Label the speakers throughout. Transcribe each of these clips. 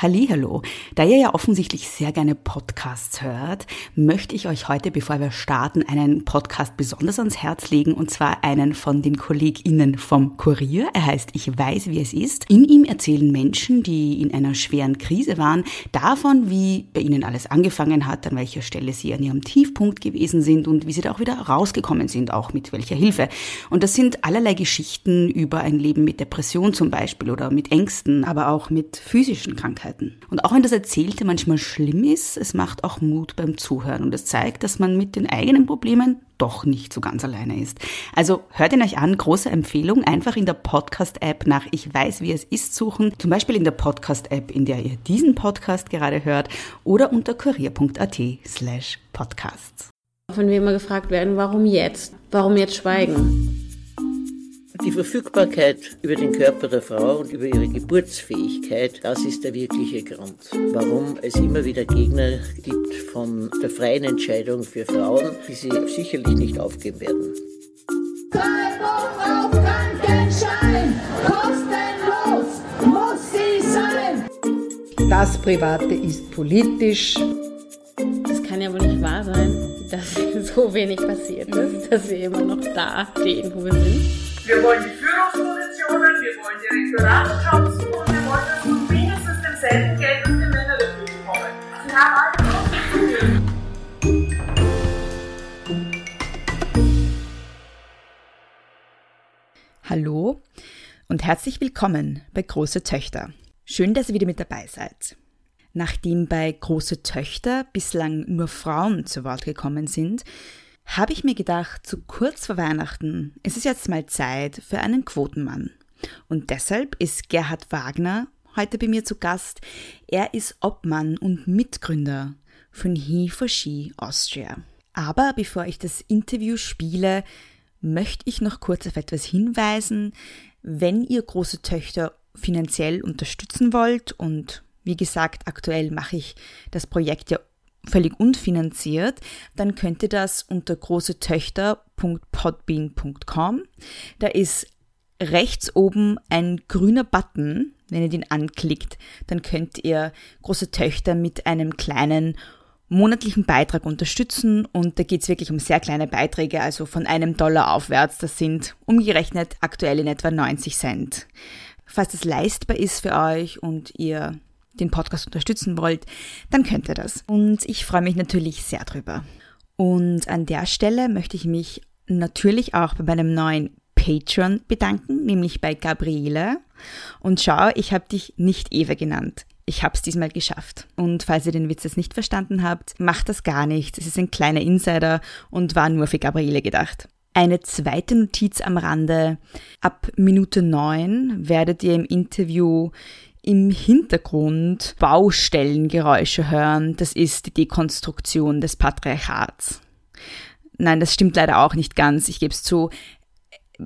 Speaker 1: Hallo, da ihr ja offensichtlich sehr gerne Podcasts hört, möchte ich euch heute, bevor wir starten, einen Podcast besonders ans Herz legen und zwar einen von den KollegInnen vom Kurier. Er heißt Ich weiß, wie es ist. In ihm erzählen Menschen, die in einer schweren Krise waren, davon, wie bei ihnen alles angefangen hat, an welcher Stelle sie an ihrem Tiefpunkt gewesen sind und wie sie da auch wieder rausgekommen sind, auch mit welcher Hilfe. Und das sind allerlei Geschichten über ein Leben mit Depression zum Beispiel oder mit Ängsten, aber auch mit physischen Krankheiten. Krankheiten. Und auch wenn das Erzählte manchmal schlimm ist, es macht auch Mut beim Zuhören und es zeigt, dass man mit den eigenen Problemen doch nicht so ganz alleine ist. Also hört ihn euch an, große Empfehlung, einfach in der Podcast-App nach Ich weiß, wie es ist suchen, zum Beispiel in der Podcast-App, in der ihr diesen Podcast gerade hört oder unter kurier.at slash podcasts.
Speaker 2: Wenn wir immer gefragt werden, warum jetzt? Warum jetzt schweigen?
Speaker 3: Die Verfügbarkeit über den Körper der Frau und über ihre Geburtsfähigkeit, das ist der wirkliche Grund, warum es immer wieder Gegner gibt von der freien Entscheidung für Frauen, die sie sicherlich nicht aufgeben werden.
Speaker 4: Treibung auf Krankenschein, kostenlos muss sie sein.
Speaker 5: Das Private ist politisch.
Speaker 2: Es kann ja wohl nicht wahr sein, dass so wenig passiert ist, dass wir immer noch da stehen, wo wir sind.
Speaker 6: Wir wollen die Führungspositionen, wir wollen die Rektoratsjobs und wir wollen das zu mindestens demselben Geld, das die Männer dafür bekommen. Sie haben alle
Speaker 1: Hallo und herzlich willkommen bei Große Töchter. Schön, dass ihr wieder mit dabei seid. Nachdem bei Große Töchter bislang nur Frauen zu Wort gekommen sind, habe ich mir gedacht, zu kurz vor Weihnachten ist es jetzt mal Zeit für einen Quotenmann. Und deshalb ist Gerhard Wagner heute bei mir zu Gast. Er ist Obmann und Mitgründer von He for She Austria. Aber bevor ich das Interview spiele, möchte ich noch kurz auf etwas hinweisen. Wenn ihr große Töchter finanziell unterstützen wollt und wie gesagt, aktuell mache ich das Projekt ja völlig unfinanziert, dann könnt ihr das unter großetöchter.podbean.com. Da ist rechts oben ein grüner Button. Wenn ihr den anklickt, dann könnt ihr große Töchter mit einem kleinen monatlichen Beitrag unterstützen und da geht es wirklich um sehr kleine Beiträge, also von einem Dollar aufwärts. Das sind umgerechnet aktuell in etwa 90 Cent. Falls das leistbar ist für euch und ihr den Podcast unterstützen wollt, dann könnt ihr das. Und ich freue mich natürlich sehr drüber. Und an der Stelle möchte ich mich natürlich auch bei meinem neuen Patreon bedanken, nämlich bei Gabriele. Und schau, ich habe dich nicht Eva genannt. Ich habe es diesmal geschafft. Und falls ihr den Witz jetzt nicht verstanden habt, macht das gar nichts. Es ist ein kleiner Insider und war nur für Gabriele gedacht. Eine zweite Notiz am Rande. Ab Minute 9 werdet ihr im Interview im Hintergrund Baustellengeräusche hören, das ist die Dekonstruktion des Patriarchats. Nein, das stimmt leider auch nicht ganz. Ich gebe es zu,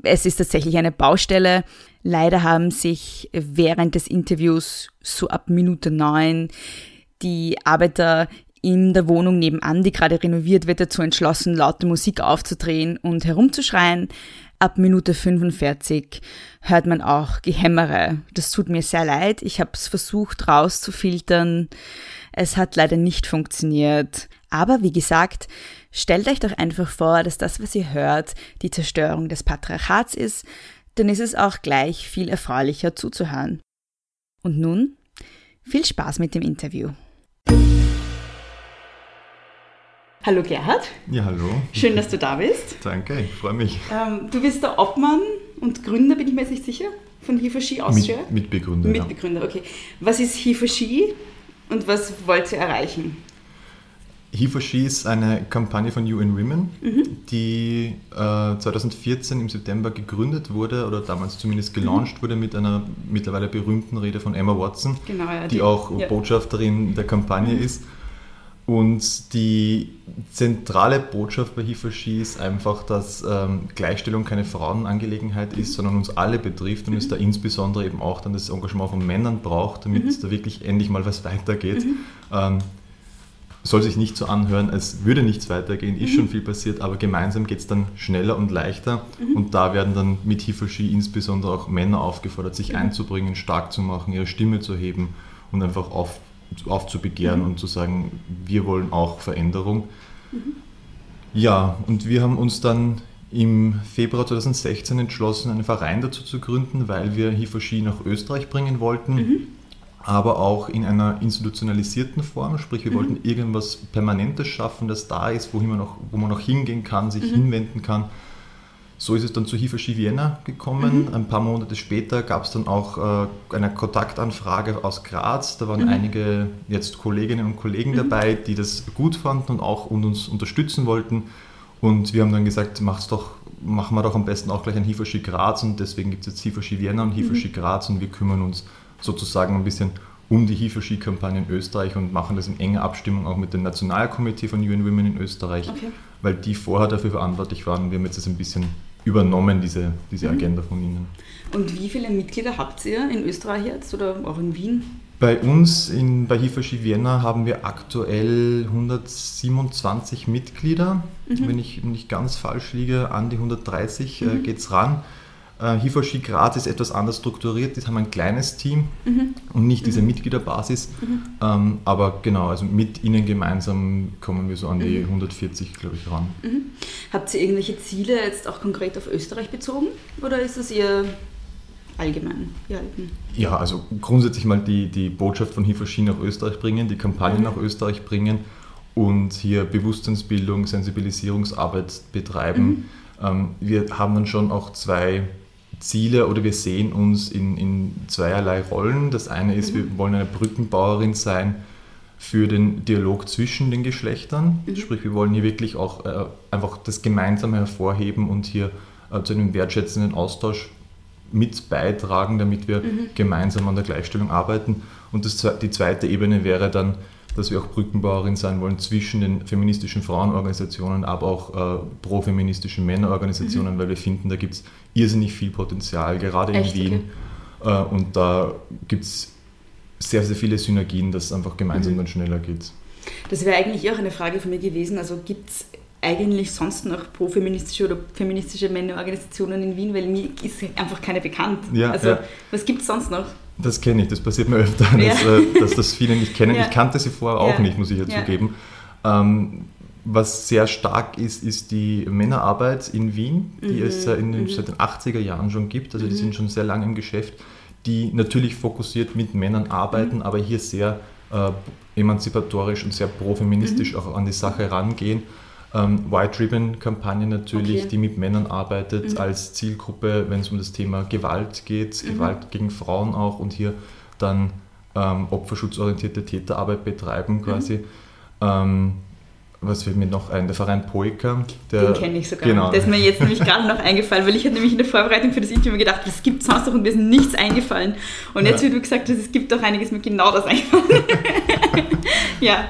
Speaker 1: es ist tatsächlich eine Baustelle. Leider haben sich während des Interviews so ab Minute neun die Arbeiter in der Wohnung nebenan, die gerade renoviert wird, dazu entschlossen, laute Musik aufzudrehen und herumzuschreien. Ab Minute 45 hört man auch Gehämmere. Das tut mir sehr leid. Ich habe es versucht rauszufiltern. Es hat leider nicht funktioniert. Aber wie gesagt, stellt euch doch einfach vor, dass das, was ihr hört, die Zerstörung des Patriarchats ist. Dann ist es auch gleich viel erfreulicher zuzuhören. Und nun viel Spaß mit dem Interview. Hallo Gerhard.
Speaker 7: Ja, hallo.
Speaker 1: Schön, dass du da bist.
Speaker 7: Danke, ich freue mich.
Speaker 1: Ähm, du bist der Obmann und Gründer, bin ich mir jetzt nicht sicher, von He4She Austria?
Speaker 7: Mit, Mitbegründer.
Speaker 1: Mitbegründer, okay. Was ist He4She und was wollt ihr erreichen?
Speaker 7: He4She ist eine Kampagne von UN Women, mhm. die äh, 2014 im September gegründet wurde oder damals zumindest gelauncht mhm. wurde mit einer mittlerweile berühmten Rede von Emma Watson, genau, ja, die, die, auch ja. Botschafterin der Kampagne mhm. ist. Und die zentrale Botschaft bei HIFASHI ist einfach, dass ähm, Gleichstellung keine Frauenangelegenheit ist, sondern uns alle betrifft und es da insbesondere eben auch dann das Engagement von Männern braucht, damit mhm. da wirklich endlich mal was weitergeht. Mhm. Ähm, soll sich nicht so anhören, als würde nichts weitergehen, ist mhm. schon viel passiert, aber gemeinsam geht es dann schneller und leichter mhm. und da werden dann mit HIFASHI insbesondere auch Männer aufgefordert, sich mhm. einzubringen, stark zu machen, ihre Stimme zu heben und einfach auf, aufzubegehren und zu sagen, wir wollen auch Veränderung. Ja, und wir haben uns dann im Februar 2016 entschlossen, einen Verein dazu zu gründen, weil wir Hifoshi nach Österreich bringen wollten, aber auch in einer institutionalisierten Form, sprich wir wollten irgendwas Permanentes schaffen, das da ist, wohin man noch, wo man noch hingehen kann, sich hinwenden kann. So ist es dann zu Hifoshi Vienna gekommen. Ein paar Monate später gab es dann auch äh, eine Kontaktanfrage aus Graz. Da waren einige jetzt Kolleginnen und Kollegen dabei, die das gut fanden und auch und uns unterstützen wollten. Und wir haben dann gesagt, mach's doch, machen wir doch am besten auch gleich ein Hifoshi Graz und deswegen gibt es jetzt Hifoshi Vienna und Hifoshi Graz und wir kümmern uns sozusagen ein bisschen um die Hifoshi-Kampagne in Österreich und machen das in enger Abstimmung auch mit dem Nationalkomitee von UN Women in Österreich,
Speaker 1: Okay.
Speaker 7: weil die vorher dafür verantwortlich waren. Wir haben jetzt das ein bisschen übernommen, diese, diese Agenda von ihnen.
Speaker 1: Und wie viele Mitglieder habt ihr in Österreich jetzt oder auch in Wien?
Speaker 7: Bei uns in, bei Hifoshi Vienna haben wir aktuell 127 Mitglieder. Wenn ich nicht ganz falsch liege, an die 130 äh, geht es ran. Äh, Hifoshi Graz ist etwas anders strukturiert. Die haben ein kleines Team und nicht diese Mitgliederbasis. Ähm, aber genau, also mit ihnen gemeinsam kommen wir so an die 140, glaube ich, ran.
Speaker 1: Habt ihr irgendwelche Ziele jetzt auch konkret auf Österreich bezogen oder ist das eher allgemein gehalten?
Speaker 7: Ja, also grundsätzlich mal die, die Botschaft von Hifoshi nach Österreich bringen, die Kampagne nach Österreich bringen und hier Bewusstseinsbildung, Sensibilisierungsarbeit betreiben. Ähm, wir haben dann schon auch zwei Ziele oder wir sehen uns in, in zweierlei Rollen. Das eine ist, wir wollen eine Brückenbauerin sein für den Dialog zwischen den Geschlechtern. Sprich, wir wollen hier wirklich auch äh, einfach das Gemeinsame hervorheben und hier äh, zu einem wertschätzenden Austausch mit beitragen, damit wir gemeinsam an der Gleichstellung arbeiten. Und das, die zweite Ebene wäre dann, dass wir auch Brückenbauerin sein wollen zwischen den feministischen Frauenorganisationen, aber auch äh, pro-feministischen Männerorganisationen, weil wir finden, da gibt es irrsinnig viel Potenzial, gerade in
Speaker 1: Echt?
Speaker 7: Wien. Äh, und da gibt es sehr, sehr viele Synergien, dass es einfach gemeinsam dann schneller geht.
Speaker 1: Das wäre eigentlich auch eine Frage von mir gewesen. Also gibt es eigentlich sonst noch pro-feministische oder feministische Männerorganisationen in Wien? Weil mir ist einfach keine bekannt.
Speaker 7: Ja,
Speaker 1: also
Speaker 7: ja.
Speaker 1: was gibt es sonst noch?
Speaker 7: Das kenne ich, das passiert mir öfter,
Speaker 1: Ja.
Speaker 7: dass, äh, dass das viele nicht kennen.
Speaker 1: Ja.
Speaker 7: Ich kannte sie vorher auch nicht, muss ich ja, zugeben. Ähm, was sehr stark ist, ist die Männerarbeit in Wien, die
Speaker 1: Mhm.
Speaker 7: es in den, seit den 80er Jahren schon gibt. Also die sind schon sehr lange im Geschäft, die natürlich fokussiert mit Männern arbeiten,
Speaker 1: Mhm.
Speaker 7: aber hier sehr äh, emanzipatorisch und sehr pro-feministisch
Speaker 1: Mhm.
Speaker 7: auch an die Sache rangehen. Ähm, White Ribbon-Kampagne natürlich,
Speaker 1: Okay.
Speaker 7: die mit Männern arbeitet
Speaker 1: Mhm.
Speaker 7: als Zielgruppe, wenn es um das Thema Gewalt geht, Gewalt gegen Frauen auch und hier dann ähm, opferschutzorientierte Täterarbeit betreiben
Speaker 1: Mhm.
Speaker 7: quasi. Ähm, was fällt mir noch ein? Der Verein Poika. Der,
Speaker 1: Den kenne ich sogar.
Speaker 7: Genau.
Speaker 1: Der ist mir jetzt nämlich gerade noch eingefallen, weil ich hatte nämlich in der Vorbereitung für das Interview gedacht, es gibt sonst noch und mir ist nichts eingefallen. Und jetzt,
Speaker 7: Ja.
Speaker 1: wie du gesagt hast, es gibt doch einiges mit genau das eingefallen. ja.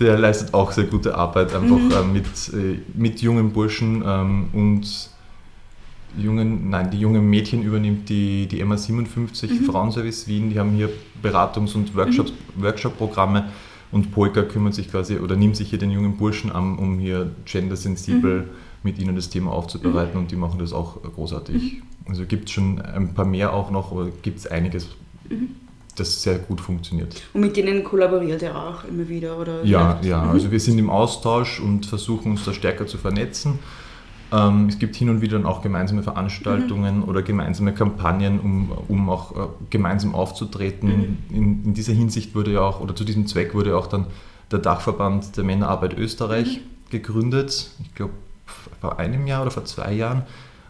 Speaker 7: Der leistet auch sehr gute Arbeit, einfach
Speaker 1: Mhm.
Speaker 7: äh, mit, äh, mit jungen Burschen ähm, und jungen, nein, die jungen Mädchen übernimmt die, die MA57
Speaker 1: Mhm.
Speaker 7: Frauenservice Wien, die haben hier Beratungs- und Workshops,
Speaker 1: Mhm.
Speaker 7: Workshop-Programme und Polka kümmert sich quasi oder nimmt sich hier den jungen Burschen an, um hier gendersensibel
Speaker 1: Mhm.
Speaker 7: mit ihnen das Thema aufzubereiten und die machen das auch großartig.
Speaker 1: Mhm.
Speaker 7: Also gibt es schon ein paar mehr auch noch, aber gibt es einiges,
Speaker 1: Mhm.
Speaker 7: Das sehr gut funktioniert.
Speaker 1: Und mit denen kollaboriert er auch immer wieder, oder?
Speaker 7: Ja, ja,
Speaker 1: Mhm.
Speaker 7: also wir sind im Austausch und versuchen uns da stärker zu vernetzen. Ähm, es gibt hin und wieder dann auch gemeinsame Veranstaltungen
Speaker 1: Mhm.
Speaker 7: oder gemeinsame Kampagnen, um, um auch äh, gemeinsam aufzutreten.
Speaker 1: Mhm.
Speaker 7: In, in dieser Hinsicht wurde ja auch, oder zu diesem Zweck wurde auch dann der Dachverband der Männerarbeit Österreich
Speaker 1: Mhm.
Speaker 7: gegründet. Ich glaube, vor einem Jahr oder vor zwei Jahren.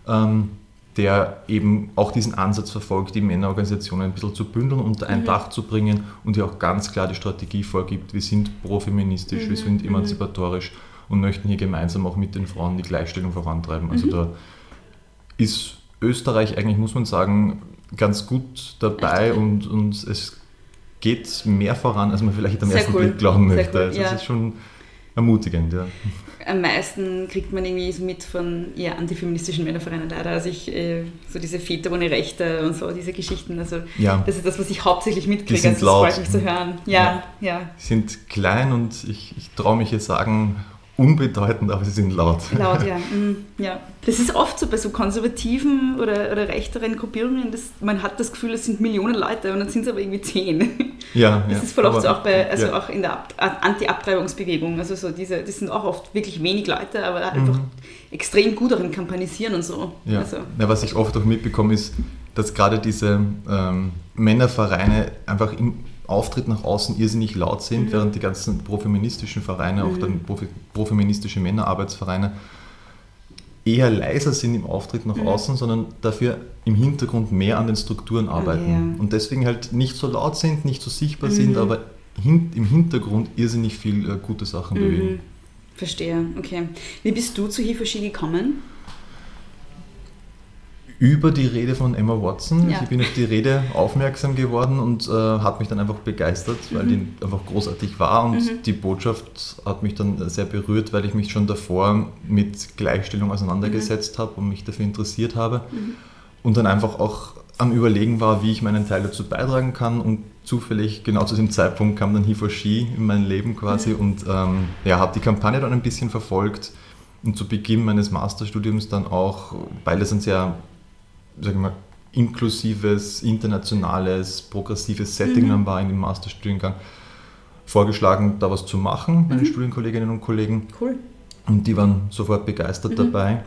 Speaker 7: Ähm, der eben auch diesen Ansatz verfolgt, die Männerorganisationen ein bisschen zu bündeln, unter ein Dach zu bringen und hier auch ganz klar die Strategie vorgibt, wir sind profeministisch, wir sind emanzipatorisch und möchten hier gemeinsam auch mit den Frauen die Gleichstellung vorantreiben. Also da ist Österreich eigentlich, muss man sagen, ganz gut dabei und, und es geht mehr voran, als man vielleicht am
Speaker 1: Sehr
Speaker 7: ersten
Speaker 1: cool.
Speaker 7: Blick glauben möchte.
Speaker 1: cool,
Speaker 7: Also
Speaker 1: ja.
Speaker 7: Das ist schon ermutigend, ja.
Speaker 1: Am meisten kriegt man irgendwie so mit von eher antifeministischen Männervereinen leider. Also ich, äh, so diese Väter ohne Rechte und so, diese Geschichten. Also
Speaker 7: Ja.
Speaker 1: das ist das, was ich hauptsächlich mitkriege.
Speaker 7: sind
Speaker 1: Also das freut
Speaker 7: laut.
Speaker 1: mich zu hören. Ja, ja.
Speaker 7: sind klein und ich, ich traue mich hier sagen, unbedeutend, aber sie sind laut.
Speaker 1: Laut, ja. Mm, ja. Das ist oft so bei so konservativen oder, oder rechteren Gruppierungen, dass man hat das Gefühl, es sind Millionen Leute und dann sind es aber irgendwie zehn.
Speaker 7: Ja,
Speaker 1: Das
Speaker 7: ja.
Speaker 1: ist voll oft
Speaker 7: Aber-
Speaker 1: so auch bei, also
Speaker 7: ja.
Speaker 1: auch in der Ab Anti-Abtreibungsbewegung. Also so diese, das sind auch oft wirklich wenig Leute, aber einfach extrem gut im Kampanisieren und so.
Speaker 7: Mhm. Ja.
Speaker 1: Also,
Speaker 7: ja, was ich oft auch mitbekomme, ist, dass gerade diese ähm, Männervereine einfach im Auftritt nach außen irrsinnig laut
Speaker 1: Mhm.
Speaker 7: sind, während die ganzen profeministischen Vereine, auch dann profi profeministische Männerarbeitsvereine, eher leiser sind im Auftritt nach außen, sondern dafür im Hintergrund mehr an den Strukturen arbeiten.
Speaker 1: Mhm. ja.
Speaker 7: Und deswegen halt nicht so laut sind, nicht so sichtbar sind, aber hin im Hintergrund irrsinnig viel äh, gute Sachen bewegen.
Speaker 1: mhm. Verstehe, okay. Wie bist du zu Hifoshi gekommen?
Speaker 7: Über die Rede von Emma Watson.
Speaker 1: Ja.
Speaker 7: Ich bin auf die Rede aufmerksam geworden und äh, hat mich dann einfach begeistert, weil die einfach großartig war und die Botschaft hat mich dann sehr berührt, weil ich mich schon davor mit Gleichstellung auseinandergesetzt habe und mich dafür interessiert habe und dann einfach auch am Überlegen war, wie ich meinen Teil dazu beitragen kann und zufällig genau zu diesem Zeitpunkt kam dann He4She in mein Leben quasi und ähm, ja, habe die Kampagne dann ein bisschen verfolgt und zu Beginn meines Masterstudiums dann auch, weil es ein sehr sagen wir, mal, inklusives, internationales, progressives Setting dann war in dem Masterstudiengang, vorgeschlagen, da was zu machen, meine Studienkolleginnen und Kollegen.
Speaker 1: Cool.
Speaker 7: Und die waren sofort begeistert dabei.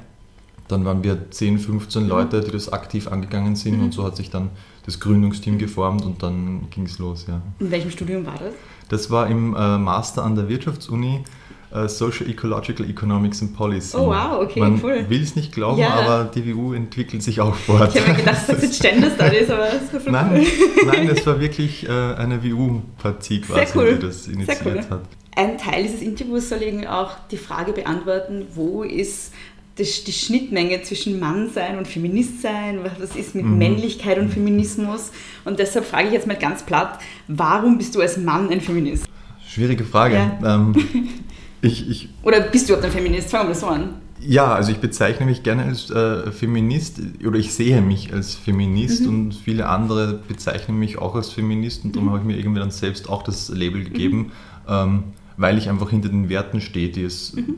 Speaker 7: Dann waren wir 10, 15 Leute, die das aktiv angegangen sind und so hat sich dann das Gründungsteam geformt und dann ging es los, ja.
Speaker 1: In welchem Studium war das?
Speaker 7: Das war im äh, Master an der Wirtschaftsuni äh, Social Ecological Economics and Policy.
Speaker 1: Oh, wow, okay,
Speaker 7: Man
Speaker 1: cool.
Speaker 7: will es nicht glauben,
Speaker 1: Ja.
Speaker 7: aber die WU entwickelt sich auch fort.
Speaker 1: Ich habe mir gedacht, das sind Gender Studies, aber das ist voll
Speaker 7: Nein,
Speaker 1: cool.
Speaker 7: nein, das war wirklich äh, eine WU-Partie quasi,
Speaker 1: cool.
Speaker 7: die das initiiert
Speaker 1: cool.
Speaker 7: hat.
Speaker 1: Ein Teil dieses Interviews soll irgendwie auch die Frage beantworten, wo ist das, die Schnittmenge zwischen Mannsein und Feministsein, was ist mit
Speaker 7: Mhm.
Speaker 1: Männlichkeit und Feminismus. Und deshalb frage ich jetzt mal ganz platt, warum bist du als Mann ein Feminist?
Speaker 7: Schwierige Frage.
Speaker 1: Ja.
Speaker 7: Ähm, ich, ich,
Speaker 1: Oder bist du überhaupt ein Feminist? Fangen wir so an.
Speaker 7: ja, also ich bezeichne mich gerne als äh, Feminist oder ich sehe mich als Feminist
Speaker 1: Mhm.
Speaker 7: und viele andere bezeichnen mich auch als Feminist und
Speaker 1: Mhm.
Speaker 7: darum habe ich mir irgendwie dann selbst auch das Label gegeben, ähm, weil ich einfach hinter den Werten stehe, die, es,
Speaker 1: Mhm.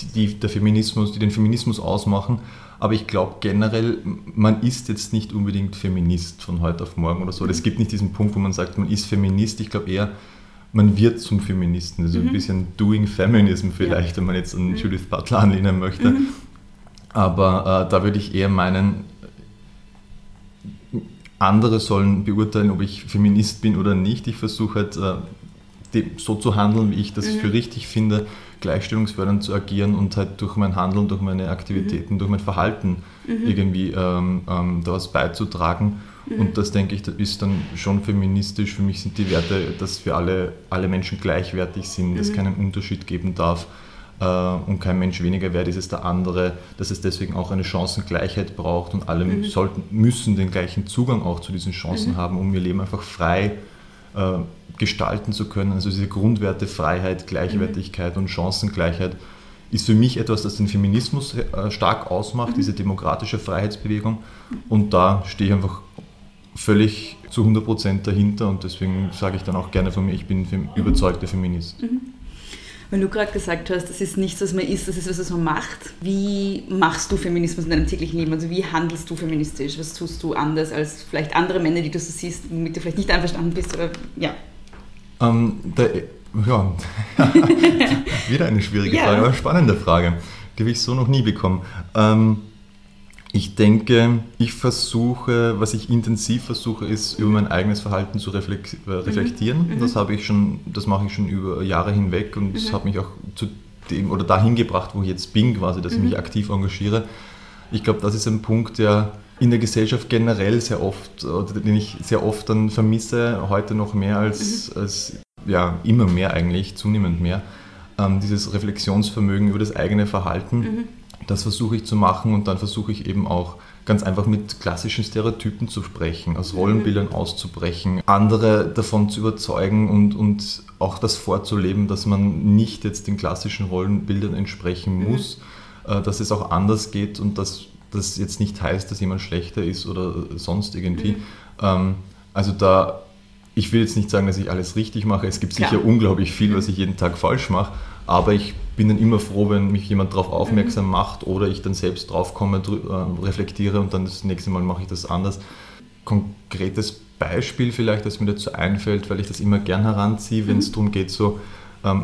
Speaker 7: die, die, der Feminismus, die den Feminismus ausmachen. Aber ich glaube generell, man ist jetzt nicht unbedingt Feminist von heute auf morgen oder so.
Speaker 1: Mhm.
Speaker 7: Es gibt nicht diesen Punkt, wo man sagt, man ist Feminist. Ich glaube eher, man wird zum Feministen. Also ein bisschen Doing Feminism vielleicht, wenn man jetzt an Judith Butler anlehnen möchte. Aber äh, da würde ich eher meinen, andere sollen beurteilen, ob ich Feminist bin oder nicht. Ich versuche halt äh, so zu handeln, wie ich das für richtig finde, gleichstellungsfördernd zu agieren und halt durch mein Handeln, durch meine Aktivitäten, durch mein Verhalten irgendwie ähm, ähm, da was beizutragen. Und das denke ich, das ist dann schon feministisch. Für mich sind die Werte, dass wir alle, alle Menschen gleichwertig sind, dass es keinen Unterschied geben darf äh, und kein Mensch weniger wert ist als der andere, dass es deswegen auch eine Chancengleichheit braucht. Und alle sollten, müssen den gleichen Zugang auch zu diesen Chancen haben, um ihr Leben einfach frei äh, gestalten zu können. Also diese Grundwerte Freiheit, Gleichwertigkeit und Chancengleichheit ist für mich etwas, das den Feminismus äh, stark ausmacht, diese demokratische Freiheitsbewegung. Und da stehe ich einfach völlig zu 100% dahinter und deswegen sage ich dann auch gerne von mir, ich bin fem- überzeugter Feminist.
Speaker 1: Wenn du gerade gesagt hast, das ist nichts, was man ist, das ist was, was man macht. Wie machst du Feminismus in deinem täglichen Leben? Also wie handelst du feministisch? Was tust du anders als vielleicht andere Männer, die du so siehst, womit du vielleicht nicht einverstanden bist? Oder ja.
Speaker 7: Ähm, da, ja, wieder eine schwierige
Speaker 1: Ja.
Speaker 7: Frage, aber spannende Frage. Die habe ich so noch nie bekommen. Ähm, ich denke, ich versuche, was ich intensiv versuche, ist, über mein eigenes Verhalten zu äh, reflektieren. Das habe ich schon, das mache ich schon über Jahre hinweg und das hat mich auch zu dem oder dahin gebracht, wo ich jetzt bin, quasi, dass ich mich aktiv engagiere. Ich glaube, das ist ein Punkt, der in der Gesellschaft generell sehr oft, oder den ich sehr oft dann vermisse, heute noch mehr als, als ja, immer mehr eigentlich, zunehmend mehr. Ähm, dieses Reflexionsvermögen über das eigene Verhalten, das versuche ich zu machen und dann versuche ich eben auch ganz einfach mit klassischen Stereotypen zu sprechen, aus Rollenbildern auszubrechen, andere davon zu überzeugen und, und auch das vorzuleben, dass man nicht jetzt den klassischen Rollenbildern entsprechen muss, äh, dass es auch anders geht und dass das jetzt nicht heißt, dass jemand schlechter ist oder sonst irgendwie. Ähm, also da, ich will jetzt nicht sagen, dass ich alles richtig mache. Es gibt sicher unglaublich viel, was ich jeden Tag falsch mache. Aber ich bin dann immer froh, wenn mich jemand darauf aufmerksam macht oder ich dann selbst drauf komme, drü- äh, reflektiere und dann das nächste Mal mache ich das anders. Konkretes Beispiel vielleicht, das mir dazu einfällt, weil ich das immer gern heranziehe, wenn es darum geht, so ähm,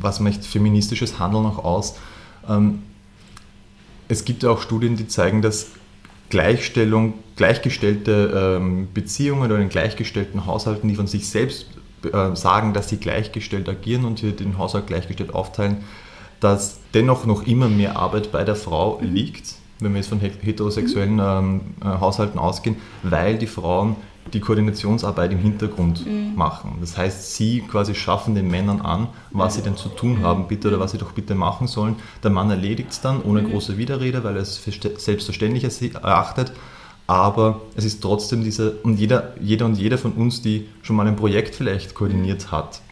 Speaker 7: was macht feministisches Handeln auch aus. Ähm, es gibt ja auch Studien, die zeigen, dass Gleichstellung, gleichgestellte ähm, Beziehungen oder in gleichgestellten Haushalten, die von sich selbst sagen, dass sie gleichgestellt agieren und hier den Haushalt gleichgestellt aufteilen, dass dennoch noch immer mehr Arbeit bei der Frau liegt, wenn wir jetzt von he- heterosexuellen ähm, äh, Haushalten ausgehen, weil die Frauen die Koordinationsarbeit im Hintergrund machen. Das heißt, sie quasi schaffen den Männern an, was sie denn zu tun haben, bitte oder was sie doch bitte machen sollen. Der Mann erledigt es dann ohne große Widerrede, weil er es für selbstverständlich erachtet. Aber es ist trotzdem diese, und jeder, jeder und jeder von uns, die schon mal ein Projekt vielleicht koordiniert hat,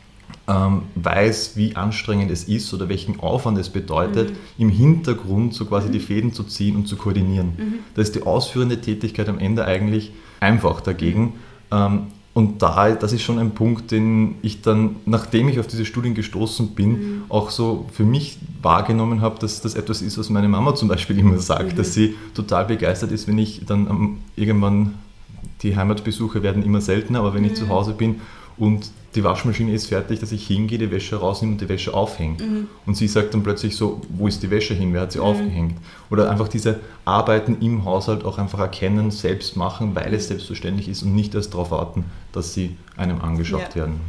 Speaker 7: ähm, weiß, wie anstrengend es ist oder welchen Aufwand es bedeutet, im Hintergrund so quasi die Fäden zu ziehen und zu koordinieren. Da ist die ausführende Tätigkeit am Ende eigentlich einfach dagegen. Ähm, und da, das ist schon ein Punkt, den ich dann, nachdem ich auf diese Studien gestoßen bin, auch so für mich wahrgenommen habe, dass das etwas ist, was meine Mama zum Beispiel immer sagt, dass sie total begeistert ist, wenn ich dann irgendwann, die Heimatbesuche werden immer seltener, aber wenn ich zu Hause bin und die Waschmaschine ist fertig, dass ich hingehe, die Wäsche rausnehme und die Wäsche aufhänge. Und sie sagt dann plötzlich so, wo ist die Wäsche hin, wer hat sie aufgehängt? Oder einfach diese Arbeiten im Haushalt auch einfach erkennen, selbst machen, weil es selbstverständlich ist und nicht erst darauf warten, dass sie einem angeschafft
Speaker 1: Ja.
Speaker 7: werden.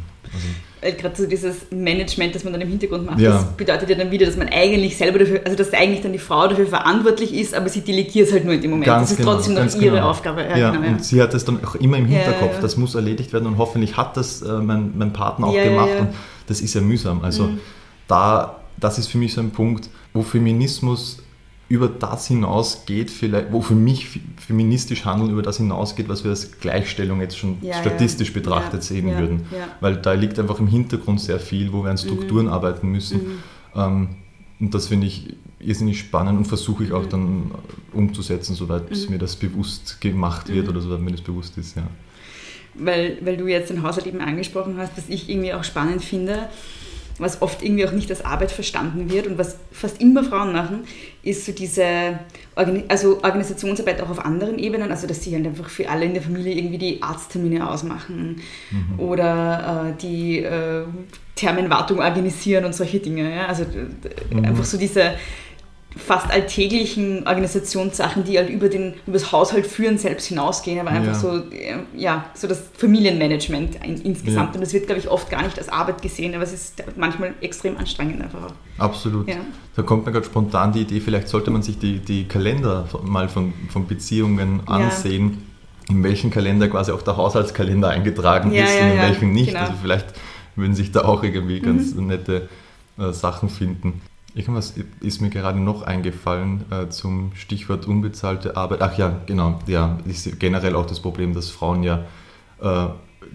Speaker 7: Also,
Speaker 1: gerade so dieses Management, das man dann im Hintergrund macht,
Speaker 7: Ja.
Speaker 1: das bedeutet ja dann wieder, dass man eigentlich selber dafür, also dass eigentlich dann die Frau dafür verantwortlich ist, aber sie delegiert es halt nur in dem Moment. das ist trotzdem noch
Speaker 7: ganz
Speaker 1: ihre
Speaker 7: genau.
Speaker 1: Aufgabe.
Speaker 7: Ja,
Speaker 1: genau, ja.
Speaker 7: und sie hat das dann auch immer im
Speaker 1: Ja,
Speaker 7: Hinterkopf.
Speaker 1: ja.
Speaker 7: Das muss erledigt werden und hoffentlich hat das äh, mein, mein Partner auch
Speaker 1: Ja, ja,
Speaker 7: gemacht.
Speaker 1: ja. Mhm.
Speaker 7: Und das ist ja mühsam. Also da, das ist für mich so ein Punkt, wo Feminismus über das hinausgeht, vielleicht, wo für mich fe- feministisch Handeln über das hinausgeht, was wir als Gleichstellung jetzt schon
Speaker 1: Ja, ja.
Speaker 7: statistisch betrachtet
Speaker 1: Ja,
Speaker 7: sehen
Speaker 1: ja,
Speaker 7: würden. Weil da liegt einfach im Hintergrund sehr viel, wo wir an Strukturen
Speaker 1: Mhm.
Speaker 7: arbeiten müssen. Ähm, und das finde ich irrsinnig spannend und versuche ich auch
Speaker 1: Mhm.
Speaker 7: dann umzusetzen, soweit mir das bewusst gemacht wird
Speaker 1: Mhm.
Speaker 7: oder soweit mir das bewusst ist. Ja.
Speaker 1: weil, weil du jetzt den Haushalt eben angesprochen hast, was ich irgendwie auch spannend finde, was oft irgendwie auch nicht als Arbeit verstanden wird und was fast immer Frauen machen, ist so diese Organi also Organisationsarbeit auch auf anderen Ebenen, also dass sie halt einfach für alle in der Familie irgendwie die Arzttermine ausmachen oder äh, die äh, Thermenwartung organisieren und solche Dinge. Ja? Also äh, einfach so diese fast alltäglichen Organisationssachen, die halt über, den, über das Haushalt führen selbst hinausgehen, aber einfach
Speaker 7: Ja.
Speaker 1: so, äh, ja, so das Familienmanagement in, insgesamt.
Speaker 7: Ja.
Speaker 1: Und das wird, glaube ich, oft gar nicht als Arbeit gesehen, aber es ist manchmal extrem anstrengend einfach.
Speaker 7: Absolut.
Speaker 1: Ja.
Speaker 7: Da kommt mir gerade spontan die Idee, vielleicht sollte man sich die, die Kalender mal von, von Beziehungen ansehen, in welchen Kalender quasi auch der Haushaltskalender eingetragen ist und in welchen nicht.
Speaker 1: genau. Mhm.
Speaker 7: Also vielleicht würden sich da auch irgendwie ganz nette äh, Sachen finden. Irgendwas ist mir gerade noch eingefallen äh, zum Stichwort unbezahlte Arbeit. Ach ja, genau. Ja, ist generell auch das Problem, dass Frauen ja äh,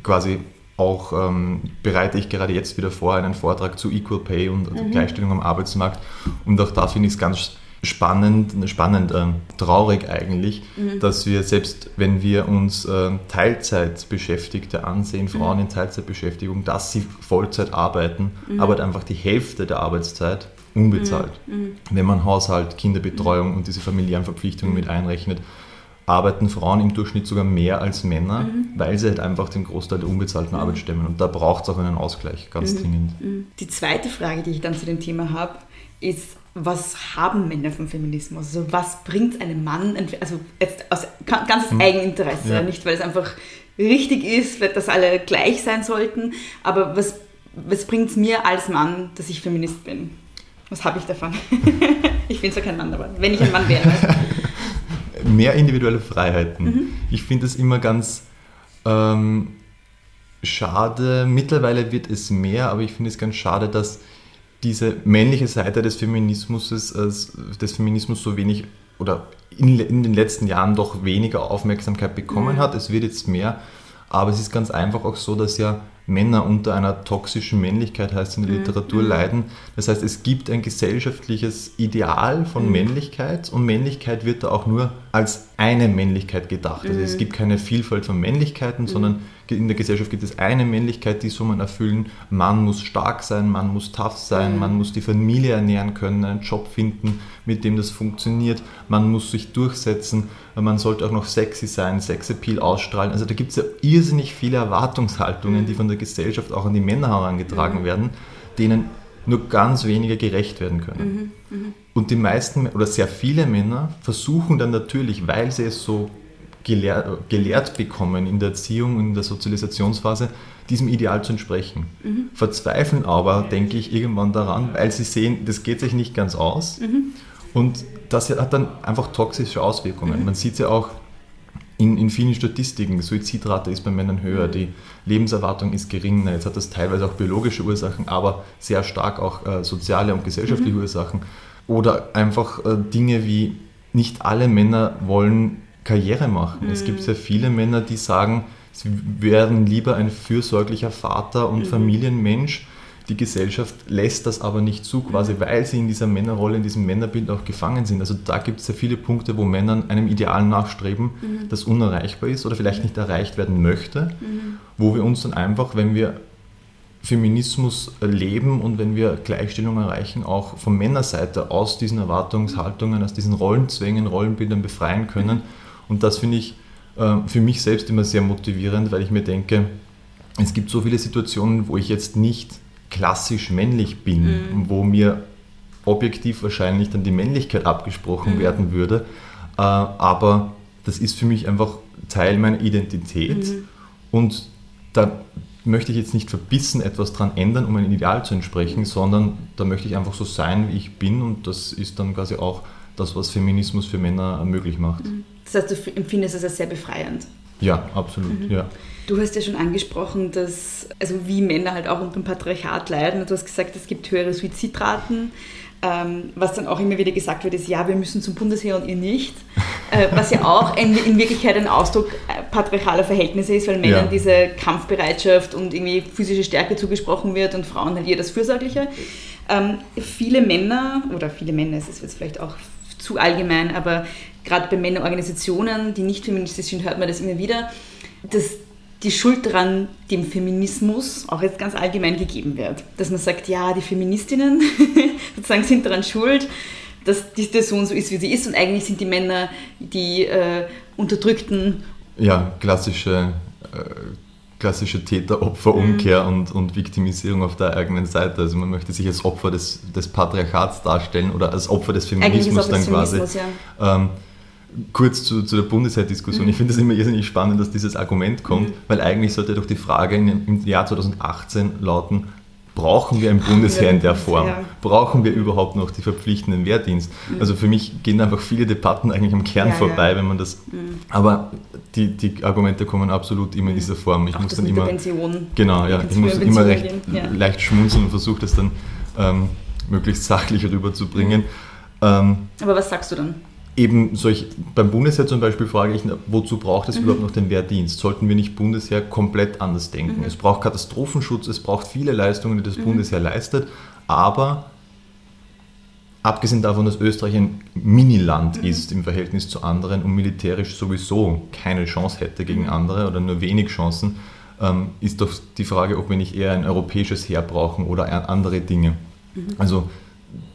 Speaker 7: quasi auch ähm, bereite ich gerade jetzt wieder vor einen Vortrag zu Equal Pay und
Speaker 1: Mhm.
Speaker 7: Gleichstellung am Arbeitsmarkt. Und auch da finde ich es ganz spannend, spannend ähm, traurig eigentlich,
Speaker 1: Mhm.
Speaker 7: dass wir selbst, wenn wir uns ähm, Teilzeitbeschäftigte ansehen, Frauen
Speaker 1: Mhm.
Speaker 7: in Teilzeitbeschäftigung, dass sie Vollzeit arbeiten,
Speaker 1: Mhm.
Speaker 7: aber einfach die Hälfte der Arbeitszeit unbezahlt.
Speaker 1: Mhm.
Speaker 7: Wenn man Haushalt, Kinderbetreuung und diese familiären Verpflichtungen mit einrechnet, arbeiten Frauen im Durchschnitt sogar mehr als Männer,
Speaker 1: Mhm.
Speaker 7: weil sie halt einfach den Großteil der unbezahlten Arbeit stemmen. Und da braucht es auch einen Ausgleich, ganz
Speaker 1: Mhm.
Speaker 7: dringend.
Speaker 1: Die zweite Frage, die ich dann zu dem Thema habe, ist, was haben Männer vom Feminismus? Also was bringt einem Mann, also jetzt aus ga- ganzes Eigeninteresse,
Speaker 7: Ja.
Speaker 1: nicht weil es einfach richtig ist, dass alle gleich sein sollten, aber was, was bringt es mir als Mann, dass ich Feminist bin? Was habe ich davon? ich bin zwar kein Mann, aber wenn ich ein Mann wäre.
Speaker 7: Mehr individuelle Freiheiten.
Speaker 1: Mhm.
Speaker 7: Ich finde es immer ganz ähm, schade. Mittlerweile wird es mehr, aber ich finde es ganz schade, dass diese männliche Seite des Feminismus, des Feminismus so wenig oder in, in den letzten Jahren doch weniger Aufmerksamkeit bekommen
Speaker 1: Mhm.
Speaker 7: hat. Es wird jetzt mehr, aber es ist ganz einfach auch so, dass ja Männer unter einer toxischen Männlichkeit, heißt es in der
Speaker 1: Mhm.
Speaker 7: Literatur, leiden. Das heißt, es gibt ein gesellschaftliches Ideal
Speaker 1: Mhm.
Speaker 7: von Männlichkeit und Männlichkeit wird da auch nur als eine Männlichkeit gedacht. Also
Speaker 1: Mhm.
Speaker 7: es gibt keine Vielfalt von Männlichkeiten, sondern in der Gesellschaft gibt es eine Männlichkeit, die soll man erfüllen. Man muss stark sein, man muss tough sein, man muss die Familie ernähren können, einen Job finden, mit dem das funktioniert. Man muss sich durchsetzen, man sollte auch noch sexy sein, Sexappeal ausstrahlen. Also da gibt es ja irrsinnig viele Erwartungshaltungen, die von der Gesellschaft auch an die Männer herangetragen werden, denen nur ganz wenige gerecht werden können. Und die meisten oder sehr viele Männer versuchen dann natürlich, weil sie es so gelehrt, gelehrt bekommen in der Erziehung und in der Sozialisationsphase, diesem Ideal zu entsprechen. Verzweifeln aber, denke ich, irgendwann daran, weil sie sehen, das geht sich nicht ganz aus. Und das hat dann einfach toxische Auswirkungen. Man sieht es ja auch in, in vielen Statistiken, die Suizidrate ist bei Männern höher, die Lebenserwartung ist geringer. Jetzt hat das teilweise auch biologische Ursachen, aber sehr stark auch äh, soziale und gesellschaftliche Ursachen. Oder einfach äh, Dinge wie, nicht alle Männer wollen Karriere machen. Es gibt sehr viele Männer, die sagen, sie werden lieber ein fürsorglicher Vater und Familienmensch. Die Gesellschaft lässt das aber nicht zu, quasi weil sie in dieser Männerrolle, in diesem Männerbild auch gefangen sind. Also da gibt es sehr viele Punkte, wo Männer einem Ideal nachstreben, das unerreichbar ist oder vielleicht nicht erreicht werden möchte, wo wir uns dann einfach, wenn wir Feminismus leben und wenn wir Gleichstellung erreichen, auch von Männerseite aus diesen Erwartungshaltungen, aus diesen Rollenzwängen, Rollenbildern befreien können. Und das finde ich äh, für mich selbst immer sehr motivierend, weil ich mir denke, es gibt so viele Situationen, wo ich jetzt nicht klassisch männlich bin, wo mir objektiv wahrscheinlich dann die Männlichkeit abgesprochen werden würde. Äh, aber das ist für mich einfach Teil meiner Identität. Und da möchte ich jetzt nicht verbissen etwas dran ändern, um ein Ideal zu entsprechen, sondern da möchte ich einfach so sein, wie ich bin. Und das ist dann quasi auch das, was Feminismus für Männer möglich macht.
Speaker 1: Das heißt, du empfindest es als sehr befreiend.
Speaker 7: Ja, absolut. Ja.
Speaker 1: Du hast ja schon angesprochen, dass, also wie Männer halt auch unter dem Patriarchat leiden. Und du hast gesagt, es gibt höhere Suizidraten. Ähm, was dann auch immer wieder gesagt wird, ist, ja, wir müssen zum Bundesheer und ihr nicht. Äh, was ja auch in, in Wirklichkeit ein Ausdruck patriarchaler Verhältnisse ist, weil Männern
Speaker 7: Ja.
Speaker 1: diese Kampfbereitschaft und irgendwie physische Stärke zugesprochen wird und Frauen halt eher das Fürsorgliche. Ähm, viele Männer, oder viele Männer, es ist jetzt vielleicht auch zu allgemein, aber gerade bei Männerorganisationen, die nicht feministisch sind, hört man das immer wieder, dass die Schuld daran dem Feminismus auch jetzt ganz allgemein gegeben wird. Dass man sagt, ja, die Feministinnen sozusagen sind daran schuld, dass die Situation so ist, wie sie ist und eigentlich sind die Männer die äh, unterdrückten
Speaker 7: ja, klassische, äh, klassische Täter-Opfer-Umkehr und, und Viktimisierung auf der eigenen Seite. Also man möchte sich als Opfer des, des Patriarchats darstellen oder als Opfer des
Speaker 1: Eigentlich ist
Speaker 7: Feminismus
Speaker 1: auch
Speaker 7: dann quasi.
Speaker 1: Feminismus, ja.
Speaker 7: Ähm, kurz zu, zu der Bundesheer-Diskussion. Ich finde es immer irrsinnig spannend, dass dieses Argument kommt, weil eigentlich sollte doch die Frage in, im Jahr 2018 lauten, brauchen wir ein Bundesheer in der Form?
Speaker 1: Ja.
Speaker 7: Brauchen wir überhaupt noch die verpflichtenden Wehrdienst? Also für mich gehen einfach viele Debatten eigentlich am Kern
Speaker 1: Ja, ja.
Speaker 7: vorbei, wenn man das... Aber die, die Argumente kommen absolut immer in dieser Form. Ich
Speaker 1: Auch
Speaker 7: muss dann immer...
Speaker 1: Pension.
Speaker 7: Genau, ja. Ich muss immer recht
Speaker 1: ja.
Speaker 7: leicht schmunzeln und versuche das dann ähm, möglichst sachlich rüberzubringen. Ähm,
Speaker 1: Aber was sagst du dann?
Speaker 7: Eben solch, beim Bundesheer zum Beispiel frage ich, wozu braucht es überhaupt noch den Wehrdienst? Sollten wir nicht Bundesheer komplett anders denken? Es braucht Katastrophenschutz, es braucht viele Leistungen, die das Bundesheer leistet, aber abgesehen davon, dass Österreich ein Miniland ist im Verhältnis zu anderen und militärisch sowieso keine Chance hätte gegen andere oder nur wenig Chancen, ähm, ist doch die Frage, ob wir nicht eher ein europäisches Heer brauchen oder andere Dinge. Also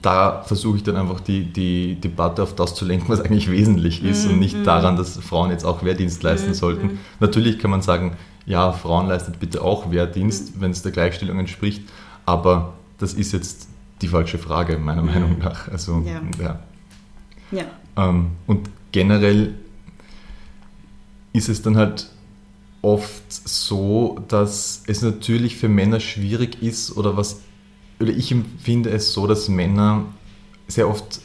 Speaker 7: da versuche ich dann einfach die, die Debatte auf das zu lenken, was eigentlich wesentlich ist und nicht daran, dass Frauen jetzt auch Wehrdienst leisten sollten. Natürlich kann man sagen, ja, Frauen leistet bitte auch Wehrdienst, wenn es der Gleichstellung entspricht, aber das ist jetzt die falsche Frage, meiner Meinung nach. Also,
Speaker 1: Ja.
Speaker 7: ja.
Speaker 1: Ja.
Speaker 7: Ähm, und generell ist es dann halt oft so, dass es natürlich für Männer schwierig ist oder was, oder ich empfinde es so, dass Männer sehr oft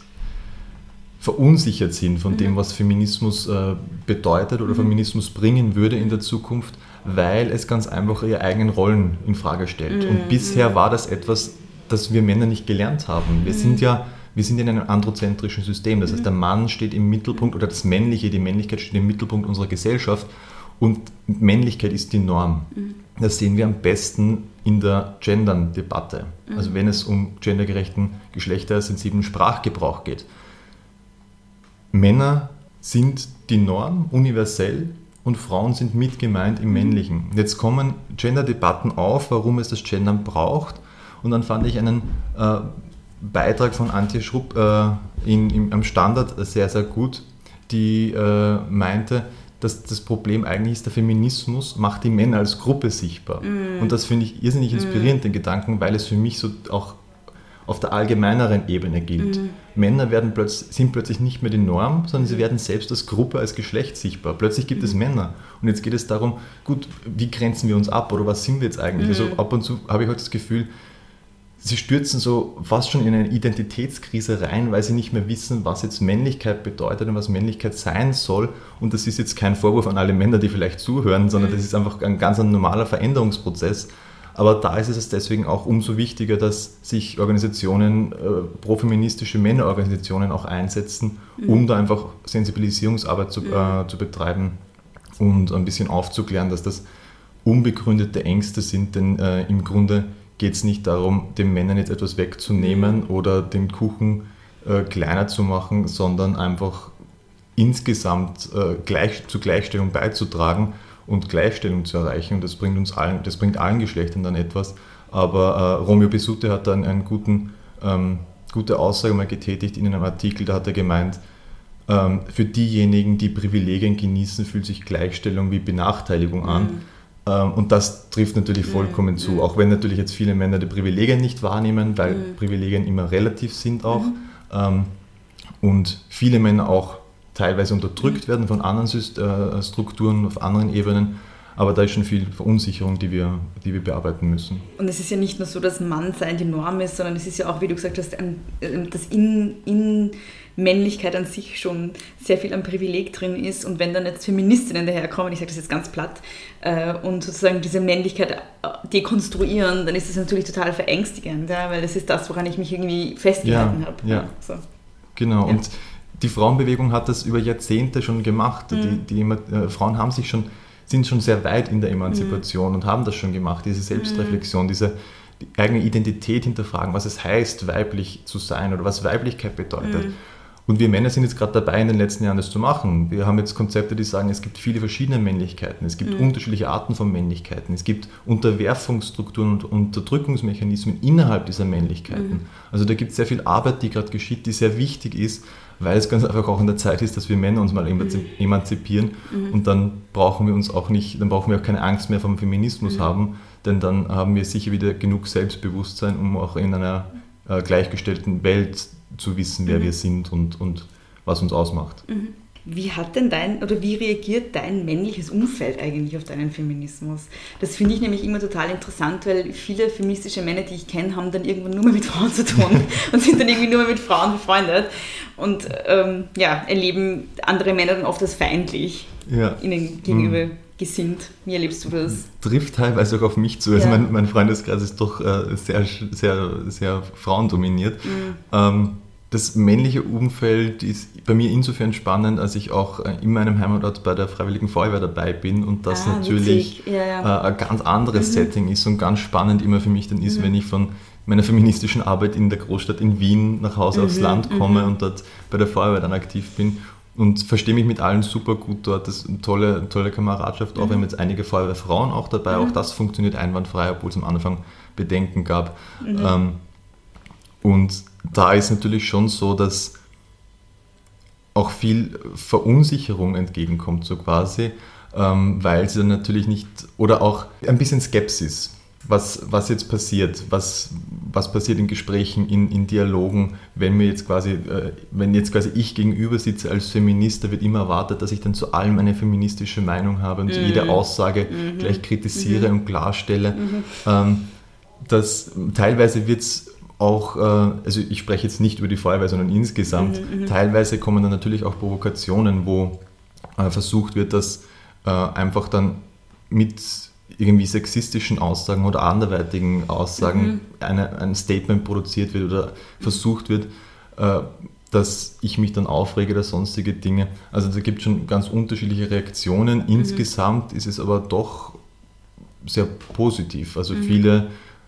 Speaker 7: verunsichert sind von dem, was Feminismus äh, bedeutet oder Feminismus bringen würde in der Zukunft, weil es ganz einfach ihre eigenen Rollen in Frage stellt. Und bisher war das etwas, das wir Männer nicht gelernt haben. Wir sind ja wir sind in einem androzentrischen System. Das heißt, der Mann steht im Mittelpunkt oder das Männliche, die Männlichkeit steht im Mittelpunkt unserer Gesellschaft und Männlichkeit ist die Norm. Das sehen wir am besten in der Gendern-Debatte. Also wenn es um gendergerechten, geschlechtersensiblen Sprachgebrauch geht. Männer sind die Norm universell und Frauen sind mit gemeint im Männlichen. Jetzt kommen Gender-Debatten auf, warum es das Gendern braucht. Und dann fand ich einen äh, Beitrag von Antje Schrupp äh, in, in, am Standard sehr, sehr gut, die äh, meinte, dass das Problem eigentlich ist, der Feminismus macht die Männer als Gruppe sichtbar. Mm. Und das finde ich irrsinnig inspirierend, mm. den Gedanken, weil es für mich so auch auf der allgemeineren Ebene gilt. Mhm. Männer werden plötzlich, sind plötzlich nicht mehr die Norm, sondern sie werden selbst als Gruppe, als Geschlecht sichtbar. Plötzlich gibt mhm. es Männer. Und jetzt geht es darum, gut, wie grenzen wir uns ab oder was sind wir jetzt eigentlich? Mhm. Also ab und zu habe ich heute das Gefühl, sie stürzen so fast schon in eine Identitätskrise rein, weil sie nicht mehr wissen, was jetzt Männlichkeit bedeutet und was Männlichkeit sein soll. Und das ist jetzt kein Vorwurf an alle Männer, die vielleicht zuhören, sondern mhm. das ist einfach ein ganz normaler Veränderungsprozess. Aber da ist es deswegen auch umso wichtiger, dass sich Organisationen, äh, profeministische Männerorganisationen auch einsetzen, mhm. um da einfach Sensibilisierungsarbeit zu, mhm. äh, zu betreiben und ein bisschen aufzuklären, dass das unbegründete Ängste sind, denn äh, im Grunde geht es nicht darum, den Männern jetzt etwas wegzunehmen mhm. oder den Kuchen äh, kleiner zu machen, sondern einfach insgesamt äh, gleich, zur Gleichstellung beizutragen und Gleichstellung zu erreichen. Und das bringt uns allen, das bringt allen Geschlechtern dann etwas. Aber äh, Romeo Besute hat dann einen guten, ähm, gute Aussage mal getätigt in einem Artikel, da hat er gemeint, ähm, für diejenigen, die Privilegien genießen, fühlt sich Gleichstellung wie Benachteiligung an. Mhm. Ähm, und das trifft natürlich vollkommen mhm. zu, auch wenn natürlich jetzt viele Männer die Privilegien nicht wahrnehmen, weil mhm. Privilegien immer relativ sind auch. Mhm. Ähm, und viele Männer auch teilweise unterdrückt werden von anderen äh, Strukturen auf anderen Ebenen. Aber da ist schon viel Verunsicherung, die wir, die wir bearbeiten müssen.
Speaker 1: Und es ist ja nicht nur so, dass Mannsein die Norm ist, sondern es ist ja auch, wie du gesagt hast, ein, dass in, in Männlichkeit an sich schon sehr viel an Privileg drin ist. Und wenn dann jetzt Feministinnen daherkommen, ich sage das jetzt ganz platt, äh, und sozusagen diese Männlichkeit dekonstruieren, dann ist das natürlich total verängstigend, ja, weil das ist das, woran ich mich irgendwie festgehalten
Speaker 7: ja,
Speaker 1: habe.
Speaker 7: Ja, so. genau. Ja. Und die Frauenbewegung hat das über Jahrzehnte schon gemacht. Mhm. Die, die äh, Frauen haben sich schon, sind schon sehr weit in der Emanzipation mhm. und haben das schon gemacht, diese Selbstreflexion, mhm. diese die eigene Identität hinterfragen, was es heißt, weiblich zu sein oder was Weiblichkeit bedeutet. Mhm. Und wir Männer sind jetzt gerade dabei, in den letzten Jahren das zu machen. Wir haben jetzt Konzepte, die sagen, es gibt viele verschiedene Männlichkeiten, es gibt mhm. unterschiedliche Arten von Männlichkeiten, es gibt Unterwerfungsstrukturen und Unterdrückungsmechanismen innerhalb dieser Männlichkeiten. Mhm. Also da gibt es sehr viel Arbeit, die gerade geschieht, die sehr wichtig ist, weil es ganz einfach auch in der Zeit ist, dass wir Männer uns mal mhm. emanzipieren mhm. und dann brauchen wir uns auch nicht, dann brauchen wir auch keine Angst mehr vom Feminismus mhm. haben, denn dann haben wir sicher wieder genug Selbstbewusstsein, um auch in einer äh, gleichgestellten Welt zu wissen, wer mhm. wir sind und, und was uns ausmacht.
Speaker 1: Mhm. Wie hat denn dein oder wie reagiert dein männliches Umfeld eigentlich auf deinen Feminismus? Das finde ich nämlich immer total interessant, weil viele feministische Männer, die ich kenne, haben dann irgendwann nur mehr mit Frauen zu tun und sind dann irgendwie nur mehr mit Frauen befreundet und ähm, ja, erleben andere Männer dann oft als feindlich ja. ihnen gegenüber. Mhm gesinnt. Wie erlebst du das?
Speaker 7: Trifft teilweise auch auf mich zu. Also mein, mein Freundeskreis ist doch äh, sehr, sehr, sehr frauendominiert. Mhm. Ähm, das männliche Umfeld ist bei mir insofern spannend, als ich auch äh, in meinem Heimatort bei der Freiwilligen Feuerwehr dabei bin und das ah, natürlich ja, ja. Äh, ein ganz anderes mhm. Setting ist und ganz spannend immer für mich dann ist, mhm. wenn ich von meiner feministischen Arbeit in der Großstadt in Wien nach Hause mhm. aufs Land komme mhm. und dort bei der Feuerwehr dann aktiv bin und verstehe mich mit allen super gut dort. Das ist eine tolle, tolle Kameradschaft. Auch mhm. wir haben jetzt einige Feuerwehrfrauen auch dabei. Mhm. Auch das funktioniert einwandfrei, obwohl es am Anfang Bedenken gab. Mhm. Ähm, und da ist natürlich schon so, dass auch viel Verunsicherung entgegenkommt, so quasi, ähm, weil sie dann natürlich nicht, oder auch ein bisschen Skepsis was, was jetzt passiert, was, was passiert in Gesprächen, in, in Dialogen, wenn mir jetzt quasi, äh, wenn jetzt quasi ich gegenüber sitze als Feminist, da wird immer erwartet, dass ich dann zu allem eine feministische Meinung habe und mhm. jede Aussage mhm. gleich kritisiere mhm. und klarstelle. Mhm. Ähm, das, teilweise wird es auch, äh, also ich spreche jetzt nicht über die Feuerwehr, sondern insgesamt, mhm, mhm. teilweise kommen dann natürlich auch Provokationen, wo äh, versucht wird, dass äh, einfach dann mit irgendwie sexistischen Aussagen oder anderweitigen Aussagen mhm. eine, ein Statement produziert wird oder versucht wird, äh, dass ich mich dann aufrege oder sonstige Dinge. Also da gibt es schon ganz unterschiedliche Reaktionen. Mhm. Insgesamt ist es aber doch sehr positiv. Also mhm. viele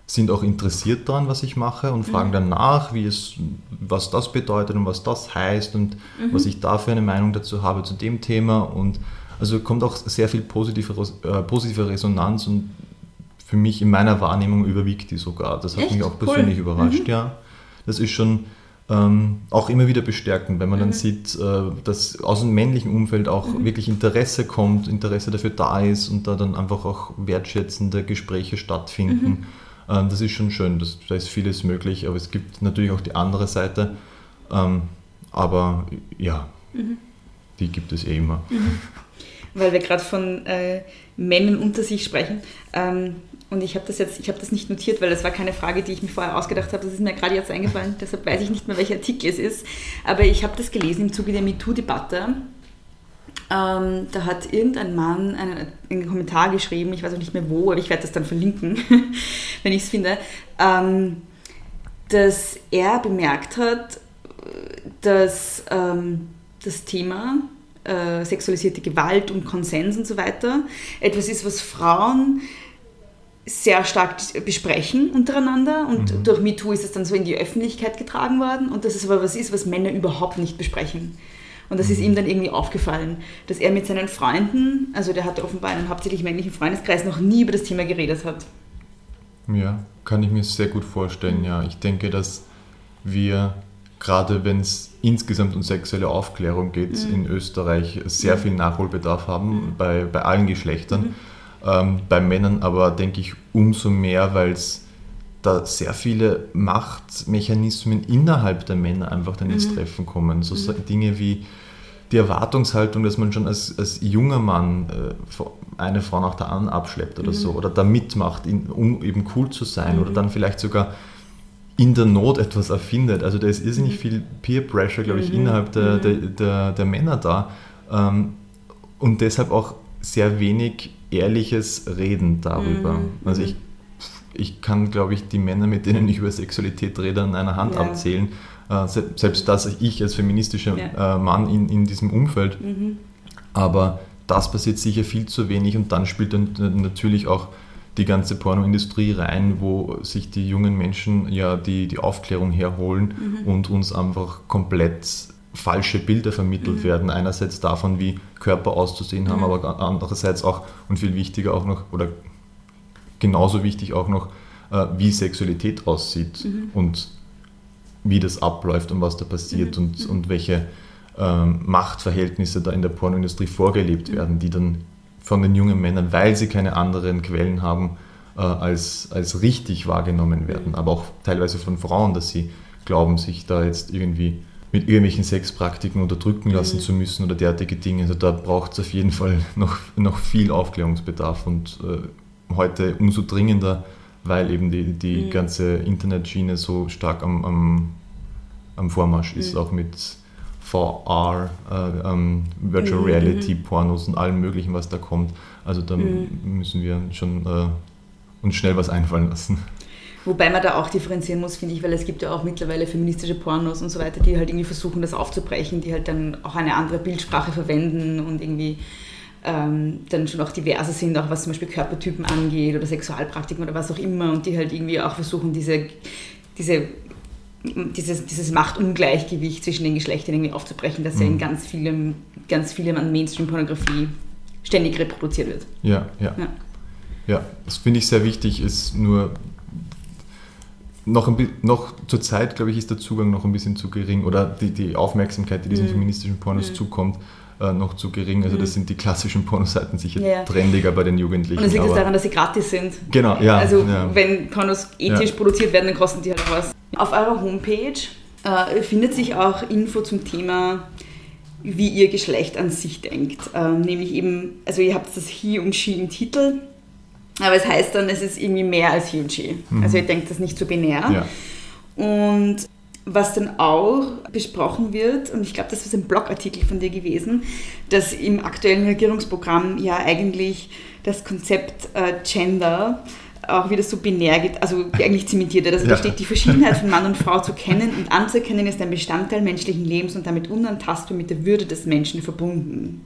Speaker 7: sind auch interessiert daran, was ich mache und fragen mhm. dann nach, wie es, was das bedeutet und was das heißt und mhm. was ich da für eine Meinung dazu habe zu dem Thema und Also kommt auch sehr viel positive, äh, positive Resonanz und für mich in meiner Wahrnehmung überwiegt die sogar. Das hat
Speaker 1: Echt?
Speaker 7: mich auch
Speaker 1: Cool.
Speaker 7: persönlich überrascht, ja. Das ist schon ähm, auch immer wieder bestärkend, wenn man dann sieht, äh, dass aus dem männlichen Umfeld auch wirklich Interesse kommt, Interesse dafür da ist und da dann einfach auch wertschätzende Gespräche stattfinden. Ähm, das ist schon schön, das, da ist vieles möglich, aber es gibt natürlich auch die andere Seite. Ähm, aber ja, die gibt es eh immer.
Speaker 1: weil wir gerade von äh, Männern unter sich sprechen. Ähm, und ich habe das jetzt, ich habe das nicht notiert, weil das war keine Frage, die ich mir vorher ausgedacht habe. Das ist mir gerade jetzt eingefallen. Deshalb weiß ich nicht mehr, welcher Artikel es ist. Aber ich habe das gelesen im Zuge der MeToo-Debatte. Ähm, da hat irgendein Mann einen, einen Kommentar geschrieben, ich weiß auch nicht mehr wo, aber ich werde das dann verlinken, wenn ich es finde, ähm, dass er bemerkt hat, dass ähm, das Thema äh, sexualisierte Gewalt und Konsens und so weiter etwas ist, was Frauen sehr stark besprechen untereinander und durch MeToo ist es dann so in die Öffentlichkeit getragen worden und dass es aber was ist, was Männer überhaupt nicht besprechen. Und das ist ihm dann irgendwie aufgefallen, dass er mit seinen Freunden, also der hat offenbar einen hauptsächlich männlichen Freundeskreis, noch nie über das Thema geredet hat.
Speaker 7: Ja, kann ich mir sehr gut vorstellen, ja. Ich denke, dass wir, gerade wenn es insgesamt um sexuelle Aufklärung geht, in Österreich sehr viel Nachholbedarf haben, bei, bei allen Geschlechtern. Ähm, bei Männern aber, denke ich, umso mehr, weil es da sehr viele Machtmechanismen innerhalb der Männer einfach dann ins Treffen kommen. So so Dinge wie die Erwartungshaltung, dass man schon als, als junger Mann äh, eine Frau nach der anderen abschleppt oder so, oder da mitmacht, in, um eben cool zu sein, oder dann vielleicht sogar in der Not etwas erfindet. Also da ist irrsinnig viel Peer Pressure, glaube ich, innerhalb der, der, der, der Männer da. Ähm, und deshalb auch sehr wenig ehrliches Reden darüber. Also ich, ich kann, glaube ich, die Männer, mit denen ich über Sexualität rede, an einer Hand
Speaker 1: Ja.
Speaker 7: abzählen. Äh, se- selbst das ich als feministischer
Speaker 1: Ja.
Speaker 7: äh, Mann in, in diesem Umfeld. Aber das passiert sicher viel zu wenig und dann spielt dann natürlich auch die ganze Pornoindustrie rein, wo sich die jungen Menschen ja die, die Aufklärung herholen und uns einfach komplett falsche Bilder vermittelt werden. Einerseits davon, wie Körper auszusehen haben, aber andererseits auch, und viel wichtiger auch noch, oder genauso wichtig auch noch, äh, wie Sexualität aussieht und wie das abläuft und was da passiert und, und welche ähm, Machtverhältnisse da in der Pornoindustrie vorgelebt werden, die dann von den jungen Männern, weil sie keine anderen Quellen haben, äh, als, als richtig wahrgenommen werden. Aber auch teilweise von Frauen, dass sie glauben, sich da jetzt irgendwie mit irgendwelchen Sexpraktiken unterdrücken lassen zu müssen oder derartige Dinge. Also da braucht es auf jeden Fall noch, noch viel Aufklärungsbedarf und äh, heute umso dringender, weil eben die, die ganze Internetschiene so stark am, am, am Vormarsch ist, auch mit VR, äh, ähm, Virtual Reality, Pornos und allem möglichen, was da kommt. Also da müssen wir schon äh, uns schnell was einfallen lassen.
Speaker 1: Wobei man da auch differenzieren muss, finde ich, weil es gibt ja auch mittlerweile feministische Pornos und so weiter, die halt irgendwie versuchen, das aufzubrechen, die halt dann auch eine andere Bildsprache verwenden und irgendwie ähm, dann schon auch diverser sind, auch was zum Beispiel Körpertypen angeht oder Sexualpraktiken oder was auch immer und die halt irgendwie auch versuchen, diese, diese, dieses, dieses Machtungleichgewicht zwischen den Geschlechtern irgendwie aufzubrechen, das ja in ganz vielem, ganz vielem an Mainstream-Pornografie ständig reproduziert wird.
Speaker 7: Ja, ja.
Speaker 1: Ja.
Speaker 7: Ja, das finde ich sehr wichtig, ist nur noch, ein, noch zur Zeit, glaube ich, ist der Zugang noch ein bisschen zu gering oder die, die Aufmerksamkeit, die diesen
Speaker 1: Mhm.
Speaker 7: feministischen Pornos zukommt, äh, noch zu gering. Also das sind die klassischen Pornoseiten sicher
Speaker 1: Ja.
Speaker 7: trendiger bei den Jugendlichen.
Speaker 1: Und das liegt
Speaker 7: aber-
Speaker 1: daran, dass sie gratis sind.
Speaker 7: Genau, ja.
Speaker 1: Also
Speaker 7: ja.
Speaker 1: wenn Pornos ethisch produziert werden, dann kosten die halt was. Auf eurer Homepage äh, findet sich auch Info zum Thema, wie ihr Geschlecht an sich denkt. Ähm, nämlich eben, also ihr habt das He und She im Titel, aber es heißt dann, es ist irgendwie mehr als He und She. Also ihr denkt das nicht so binär.
Speaker 7: Mhm. ja.
Speaker 1: Und was dann auch besprochen wird, und ich glaube, das ist ein Blogartikel von dir gewesen, dass im aktuellen Regierungsprogramm ja eigentlich das Konzept äh, Gender auch wieder so binär geht, also eigentlich zementiert wird. Also da
Speaker 7: Ja.
Speaker 1: steht, die Verschiedenheit von Mann und Frau zu kennen und anzuerkennen ist ein Bestandteil menschlichen Lebens und damit unantastbar mit der Würde des Menschen verbunden.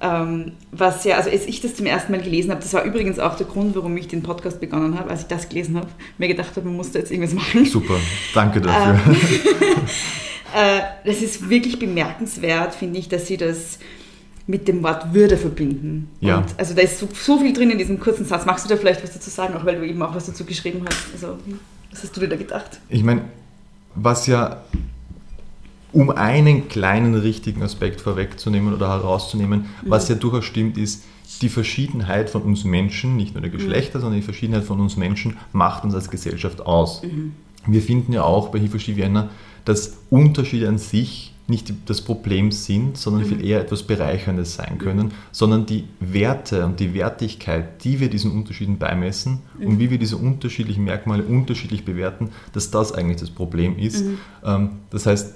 Speaker 1: Ähm, was ja, also als ich das zum ersten Mal gelesen habe, das war übrigens auch der Grund, warum ich den Podcast begonnen habe, als ich das gelesen habe, mir gedacht habe, man muss da jetzt irgendwas machen.
Speaker 7: Super, danke dafür.
Speaker 1: Äh, das ist wirklich bemerkenswert, finde ich, dass sie das mit dem Wort Würde verbinden.
Speaker 7: Ja.
Speaker 1: Und also da ist so, so viel drin in diesem kurzen Satz. Magst du da vielleicht was dazu sagen, auch weil du eben auch was dazu geschrieben hast? Also, was hast du dir da gedacht?
Speaker 7: Ich meine, was ja, um einen kleinen richtigen Aspekt vorwegzunehmen oder herauszunehmen, was ja durchaus stimmt, ist, die Verschiedenheit von uns Menschen, nicht nur der Geschlechter, sondern die Verschiedenheit von uns Menschen macht uns als Gesellschaft aus. Wir finden ja auch bei Hifoshi Vienna, dass Unterschiede an sich nicht das Problem sind, sondern viel eher etwas Bereicherndes sein können, sondern die Werte und die Wertigkeit, die wir diesen Unterschieden beimessen und wie wir diese unterschiedlichen Merkmale unterschiedlich bewerten, dass das eigentlich das Problem ist. Ähm, das heißt,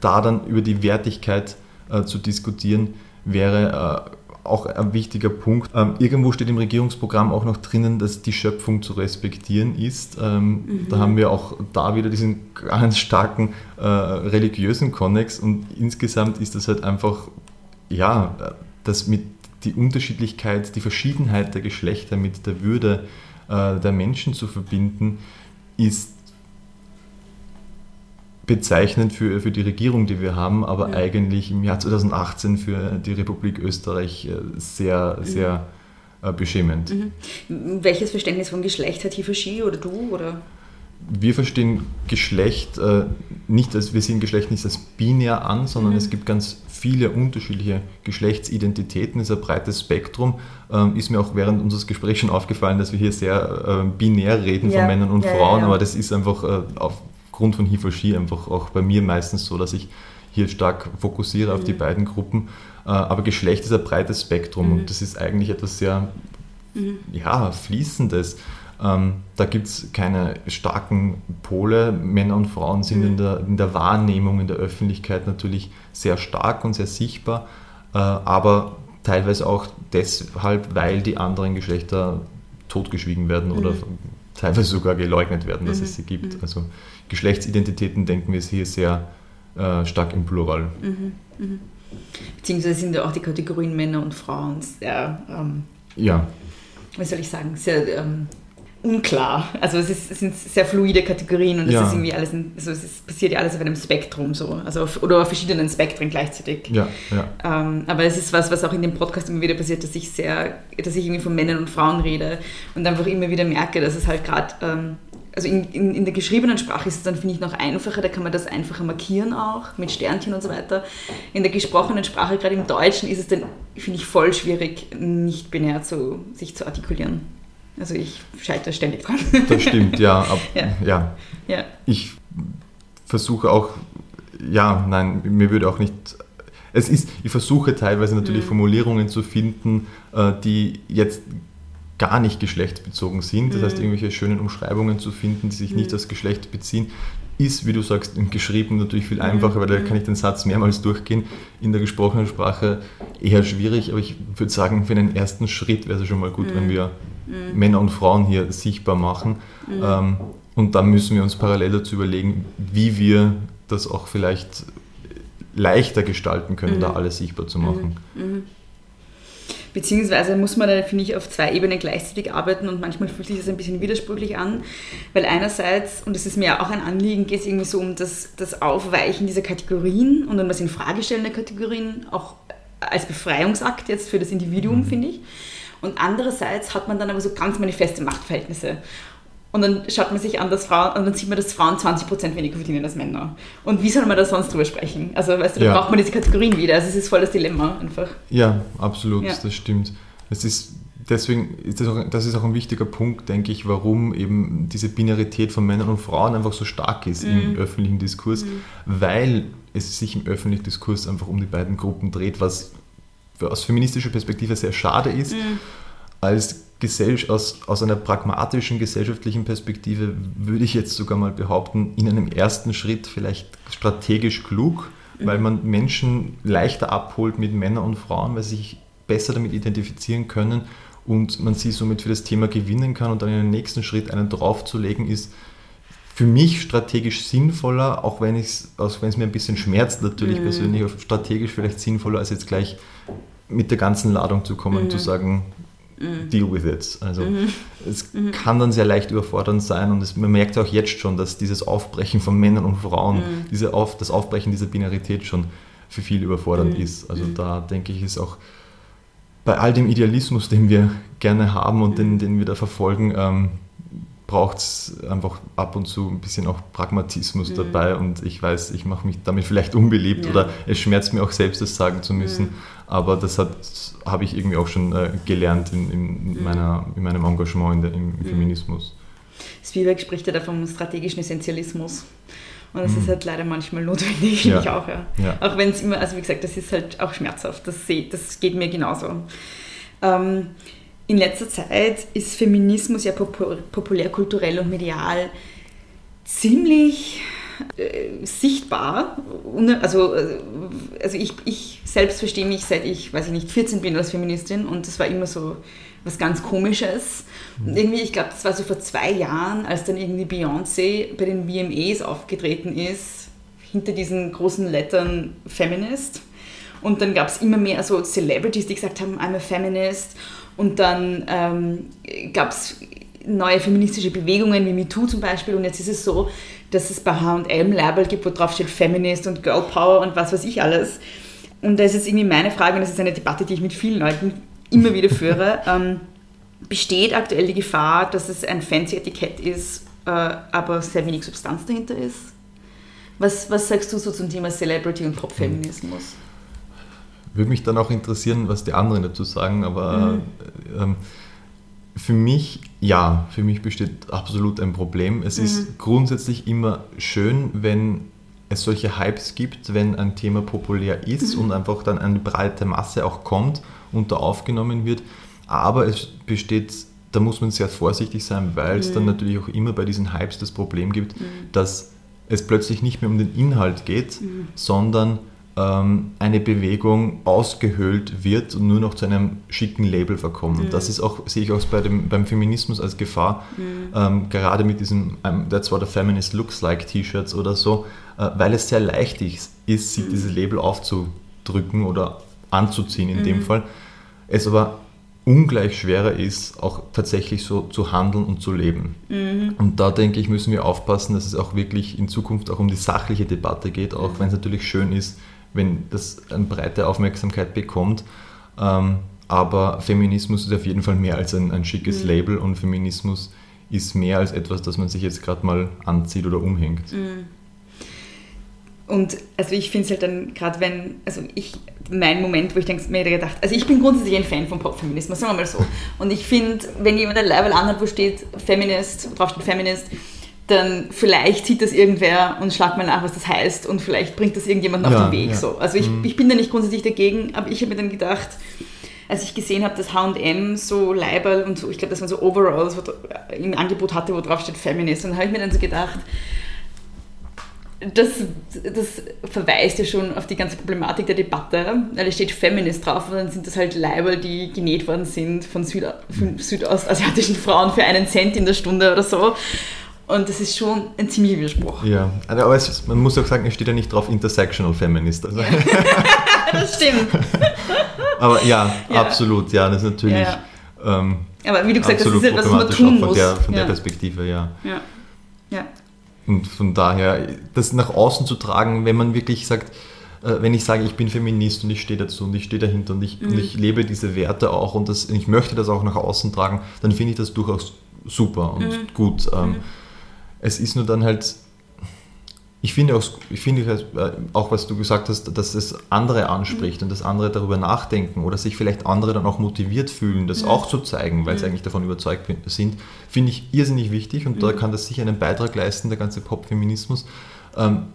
Speaker 7: da dann über die Wertigkeit äh, zu diskutieren, wäre äh, auch ein wichtiger Punkt. Ähm, irgendwo steht im Regierungsprogramm auch noch drinnen, dass die Schöpfung zu respektieren ist. Ähm, Da haben wir auch da wieder diesen ganz starken äh, religiösen Konnex und insgesamt ist das halt einfach, ja, das mit die Unterschiedlichkeit, die Verschiedenheit der Geschlechter mit der Würde äh, der Menschen zu verbinden, ist bezeichnend für, für die Regierung, die wir haben, aber eigentlich im Jahr 2018 für die Republik Österreich äh, sehr, sehr äh, beschämend.
Speaker 1: Welches Verständnis von Geschlecht hat Hifoshi oder du? Oder?
Speaker 7: Wir verstehen Geschlecht äh, nicht als, wir sehen Geschlecht nicht als binär an, sondern es gibt ganz viele unterschiedliche Geschlechtsidentitäten, es ist ein breites Spektrum. Ähm, ist mir auch während unseres Gesprächs schon aufgefallen, dass wir hier sehr äh, binär reden
Speaker 1: Ja,
Speaker 7: von Männern und
Speaker 1: ja, ja,
Speaker 7: Frauen,
Speaker 1: ja.
Speaker 7: aber das ist einfach äh, aufgrund von Hifoshi einfach auch bei mir meistens so, dass ich hier stark fokussiere auf die
Speaker 1: Mhm.
Speaker 7: beiden Gruppen. Äh, aber Geschlecht ist ein breites Spektrum
Speaker 1: Mhm.
Speaker 7: und das ist eigentlich etwas sehr ja, fließendes. Ähm, da gibt es keine starken Pole. Männer und Frauen sind in, der, in der Wahrnehmung, in der Öffentlichkeit natürlich sehr stark und sehr sichtbar, äh, aber teilweise auch deshalb, weil die anderen Geschlechter totgeschwiegen werden oder teilweise sogar geleugnet werden, dass es sie gibt. Also Geschlechtsidentitäten denken wir hier sehr äh, stark im Plural.
Speaker 1: Beziehungsweise sind ja auch die Kategorien Männer und Frauen sehr, ähm,
Speaker 7: Ja,
Speaker 1: wie soll ich sagen, sehr ähm, unklar. Also es, ist, es sind sehr fluide Kategorien und es
Speaker 7: Ja.
Speaker 1: ist irgendwie alles, in, also es ist, passiert ja alles auf einem Spektrum so, also auf, oder auf verschiedenen Spektren gleichzeitig.
Speaker 7: ja, ja.
Speaker 1: Ähm, aber es ist was, was auch in dem Podcast immer wieder passiert, dass ich sehr, dass ich irgendwie von Männern und Frauen rede und einfach immer wieder merke, dass es halt gerade, ähm, also in, in, in der geschriebenen Sprache ist es dann, finde ich, noch einfacher, da kann man das einfacher markieren auch, mit Sternchen und so weiter. In der gesprochenen Sprache, gerade im Deutschen, ist es dann, finde ich, voll schwierig, nicht binär zu, sich zu artikulieren. Also ich scheitere ständig dran.
Speaker 7: Das stimmt, ja. Ab,
Speaker 1: Ja.
Speaker 7: ja.
Speaker 1: ja.
Speaker 7: ich versuche auch, ja, nein, mir würde auch nicht. Es ist, ich versuche teilweise natürlich
Speaker 1: Mhm.
Speaker 7: Formulierungen zu finden, äh, die jetzt gar nicht geschlechtsbezogen sind. Das
Speaker 1: Mhm.
Speaker 7: heißt, irgendwelche schönen Umschreibungen zu finden, die sich nicht aufs Geschlecht beziehen, ist, wie du sagst, im Geschrieben natürlich
Speaker 1: Mhm.
Speaker 7: viel einfacher, weil da kann ich den Satz mehrmals durchgehen. In der gesprochenen Sprache eher schwierig, aber ich würde sagen, für den ersten Schritt wäre es schon mal gut,
Speaker 1: Mhm.
Speaker 7: wenn wir Männer und Frauen hier sichtbar machen. Ähm, und dann müssen wir uns parallel dazu überlegen, wie wir das auch vielleicht leichter gestalten können, da alles sichtbar zu machen.
Speaker 1: Beziehungsweise muss man da, finde ich, auf zwei Ebenen gleichzeitig arbeiten und manchmal fühlt sich das ein bisschen widersprüchlich an, weil einerseits, und das ist mir auch ein Anliegen, geht es irgendwie so um das, das Aufweichen dieser Kategorien und um das Infragestellen der Kategorien, auch als Befreiungsakt jetzt für das Individuum, finde ich. Und andererseits hat man dann aber so ganz manifeste Machtverhältnisse. Und dann schaut man sich an, dass Frauen, und dann sieht man, dass Frauen 20% weniger verdienen als Männer. Und wie soll man da sonst drüber sprechen? Also, weißt du, da
Speaker 7: Ja.
Speaker 1: braucht man diese Kategorien wieder. Also, es ist voll das Dilemma einfach.
Speaker 7: Ja, absolut,
Speaker 1: Ja.
Speaker 7: das stimmt. Es ist, deswegen ist das, auch, das ist auch ein wichtiger Punkt, denke ich, warum eben diese Binarität von Männern und Frauen einfach so stark ist im öffentlichen Diskurs, weil es sich im öffentlichen Diskurs einfach um die beiden Gruppen dreht, was aus feministischer Perspektive sehr schade ist. Als Gesell aus, aus einer pragmatischen gesellschaftlichen Perspektive würde ich jetzt sogar mal behaupten, in einem ersten Schritt vielleicht strategisch klug, weil man Menschen leichter abholt mit Männern und Frauen, weil sie sich besser damit identifizieren können und man sie somit für das Thema gewinnen kann und dann in den nächsten Schritt einen draufzulegen ist für mich strategisch sinnvoller, auch wenn es es mir ein bisschen schmerzt natürlich persönlich, aber strategisch vielleicht sinnvoller, als jetzt gleich mit der ganzen Ladung zu kommen und zu sagen, deal with it. Also es kann dann sehr leicht überfordernd sein und es, man merkt auch jetzt schon, dass dieses Aufbrechen von Männern und Frauen, diese Auf, das Aufbrechen dieser Binarität schon für viele überfordernd ist. Also da denke ich, ist auch bei all dem Idealismus, den wir gerne haben und den, den wir da verfolgen, ähm, braucht es einfach ab und zu ein bisschen auch Pragmatismus dabei und ich weiß, ich mache mich damit vielleicht unbeliebt
Speaker 1: Ja.
Speaker 7: oder es schmerzt mir auch selbst, das sagen zu müssen, aber das habe ich irgendwie auch schon äh, gelernt in, in, meiner, in meinem Engagement in der, im, im Feminismus.
Speaker 1: Spielberg spricht ja da vom strategischen Essentialismus. Und das ist halt leider manchmal notwendig,
Speaker 7: Mhm. Ja.
Speaker 1: finde ich auch, ja.
Speaker 7: Ja.
Speaker 1: Auch wenn es immer, also wie gesagt, das ist halt auch schmerzhaft. Das, das geht mir genauso. Ähm, in letzter Zeit ist Feminismus ja popu- populärkulturell und medial ziemlich äh, sichtbar. Also, äh, also ich, ich selbst verstehe mich seit ich, weiß ich nicht, 14 bin als Feministin und das war immer so was ganz Komisches. Und irgendwie, ich glaube, das war so vor zwei Jahren, als dann irgendwie Beyoncé bei den VMAs aufgetreten ist, hinter diesen großen Lettern Feminist. Und dann gab es immer mehr so Celebrities, die gesagt haben, I'm a Feminist. Und dann ähm, gab es neue feministische Bewegungen wie MeToo zum Beispiel. Und jetzt ist es so, dass es bei H&M Label gibt, wo drauf steht Feminist und Girl Power und was weiß ich alles. Und da ist irgendwie meine Frage, und das ist eine Debatte, die ich mit vielen Leuten immer wieder führe, ähm, besteht aktuell die Gefahr, dass es ein fancy Etikett ist, äh, aber sehr wenig Substanz dahinter ist? Was, was sagst du so zum Thema Celebrity und Popfeminismus?
Speaker 7: Würde mich dann auch interessieren, was die anderen dazu sagen, aber äh, ähm, für mich, ja, für mich besteht absolut ein Problem. Es ist grundsätzlich immer schön, wenn es solche Hypes gibt, wenn ein Thema populär ist und einfach dann eine breite Masse auch kommt und da aufgenommen wird. Aber es besteht, da muss man sehr vorsichtig sein, weil es dann natürlich auch immer bei diesen Hypes das Problem gibt, dass es plötzlich nicht mehr um den Inhalt geht, sondern ähm, eine Bewegung ausgehöhlt wird und nur noch zu einem schicken Label verkommt. Und das ist auch, sehe ich auch bei dem, beim Feminismus als Gefahr, ähm, gerade mit diesem um, That's what a feminist looks like T-Shirts oder so, äh, weil es sehr leicht ist, ist sich dieses Label aufzudrücken oder anzuziehen in dem Fall. Es aber ungleich schwerer ist, auch tatsächlich so zu handeln und zu leben. Und da denke ich, müssen wir aufpassen, dass es auch wirklich in Zukunft auch um die sachliche Debatte geht, auch wenn es natürlich schön ist, wenn das eine breite Aufmerksamkeit bekommt. Ähm, aber Feminismus ist auf jeden Fall mehr als ein, ein schickes Label und Feminismus ist mehr als etwas, das man sich jetzt gerade mal anzieht oder umhängt.
Speaker 1: Und also ich finde es halt dann, gerade wenn, also ich, mein Moment, wo ich denk, mir gedacht, also ich bin grundsätzlich ein Fan von Popfeminismus, sagen wir mal so. Und ich finde, wenn jemand ein Label anhat, wo steht Feminist, drauf steht Feminist, dann vielleicht sieht das irgendwer und schlagt mal nach, was das heißt und vielleicht bringt das irgendjemand auf
Speaker 7: Ja,
Speaker 1: den Weg.
Speaker 7: ja.
Speaker 1: So. Also ich, ich bin da nicht grundsätzlich dagegen, aber ich habe mir dann gedacht, als ich gesehen habe, dass H&M so Leiberl und so, ich glaube, das waren so Overalls dra- im Angebot hatte, wo drauf steht Feminist, und dann habe ich mir dann so gedacht, das, das verweist ja schon auf die ganze Problematik der Debatte, weil es steht Feminist drauf und dann sind das halt Leiber, die genäht worden sind von, Süda von südostasiatischen Frauen für einen Cent in der Stunde oder so. Und das ist schon ein ziemlicher Widerspruch.
Speaker 7: Ja, aber es, man muss auch sagen, es steht ja nicht drauf Intersectional Feminist. Also,
Speaker 1: Das stimmt.
Speaker 7: aber ja,
Speaker 1: Ja.
Speaker 7: absolut, ja, das ist natürlich
Speaker 1: Ja,
Speaker 7: Ähm,
Speaker 1: Aber wie du gesagt hast, das ist etwas, was man tun
Speaker 7: auch von
Speaker 1: muss.
Speaker 7: der, von der. Perspektive, ja.
Speaker 1: ja.
Speaker 7: Und von daher, das nach außen zu tragen, wenn man wirklich sagt, äh, wenn ich sage, ich bin Feminist und ich stehe dazu und ich stehe dahinter und ich,
Speaker 1: Mhm.
Speaker 7: und ich lebe diese Werte auch und das, ich möchte das auch nach außen tragen, dann finde ich das durchaus super und
Speaker 1: Mhm.
Speaker 7: gut. Ähm, Es ist nur dann halt, ich finde auch, ich finde halt, äh, auch, was du gesagt hast, dass es andere anspricht und dass andere darüber nachdenken oder sich vielleicht andere dann auch motiviert fühlen, das auch zu zeigen, weil sie eigentlich davon überzeugt sind, finde ich irrsinnig wichtig und da kann das sicher einen Beitrag leisten, der ganze Popfeminismus. Ähm,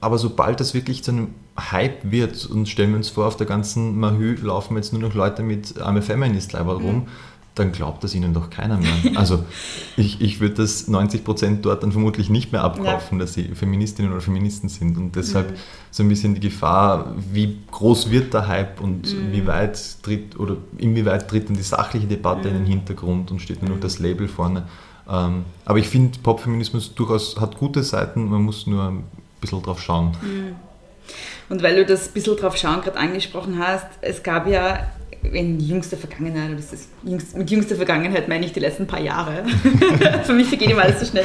Speaker 7: aber sobald das wirklich zu einem Hype wird und stellen wir uns vor, auf der ganzen Mahü laufen jetzt nur noch Leute mit I'm a Feminist rum, dann glaubt das ihnen doch keiner mehr. Also ich, ich würde das 90% dort dann vermutlich nicht mehr abkaufen, dass sie Feministinnen oder Feministen sind. Und deshalb so ein bisschen die Gefahr, wie groß wird der Hype und wie weit tritt oder inwieweit tritt dann die sachliche Debatte in den Hintergrund und steht nur noch das Label vorne. Ähm, aber ich finde, Popfeminismus durchaus hat gute Seiten, man muss nur ein bisschen drauf schauen.
Speaker 1: Und weil du das ein bisschen drauf schauen gerade angesprochen hast, es gab ja in jüngster Vergangenheit, das ist jüngst, mit jüngster Vergangenheit meine ich die letzten paar Jahre, für mich vergeht immer alles so schnell.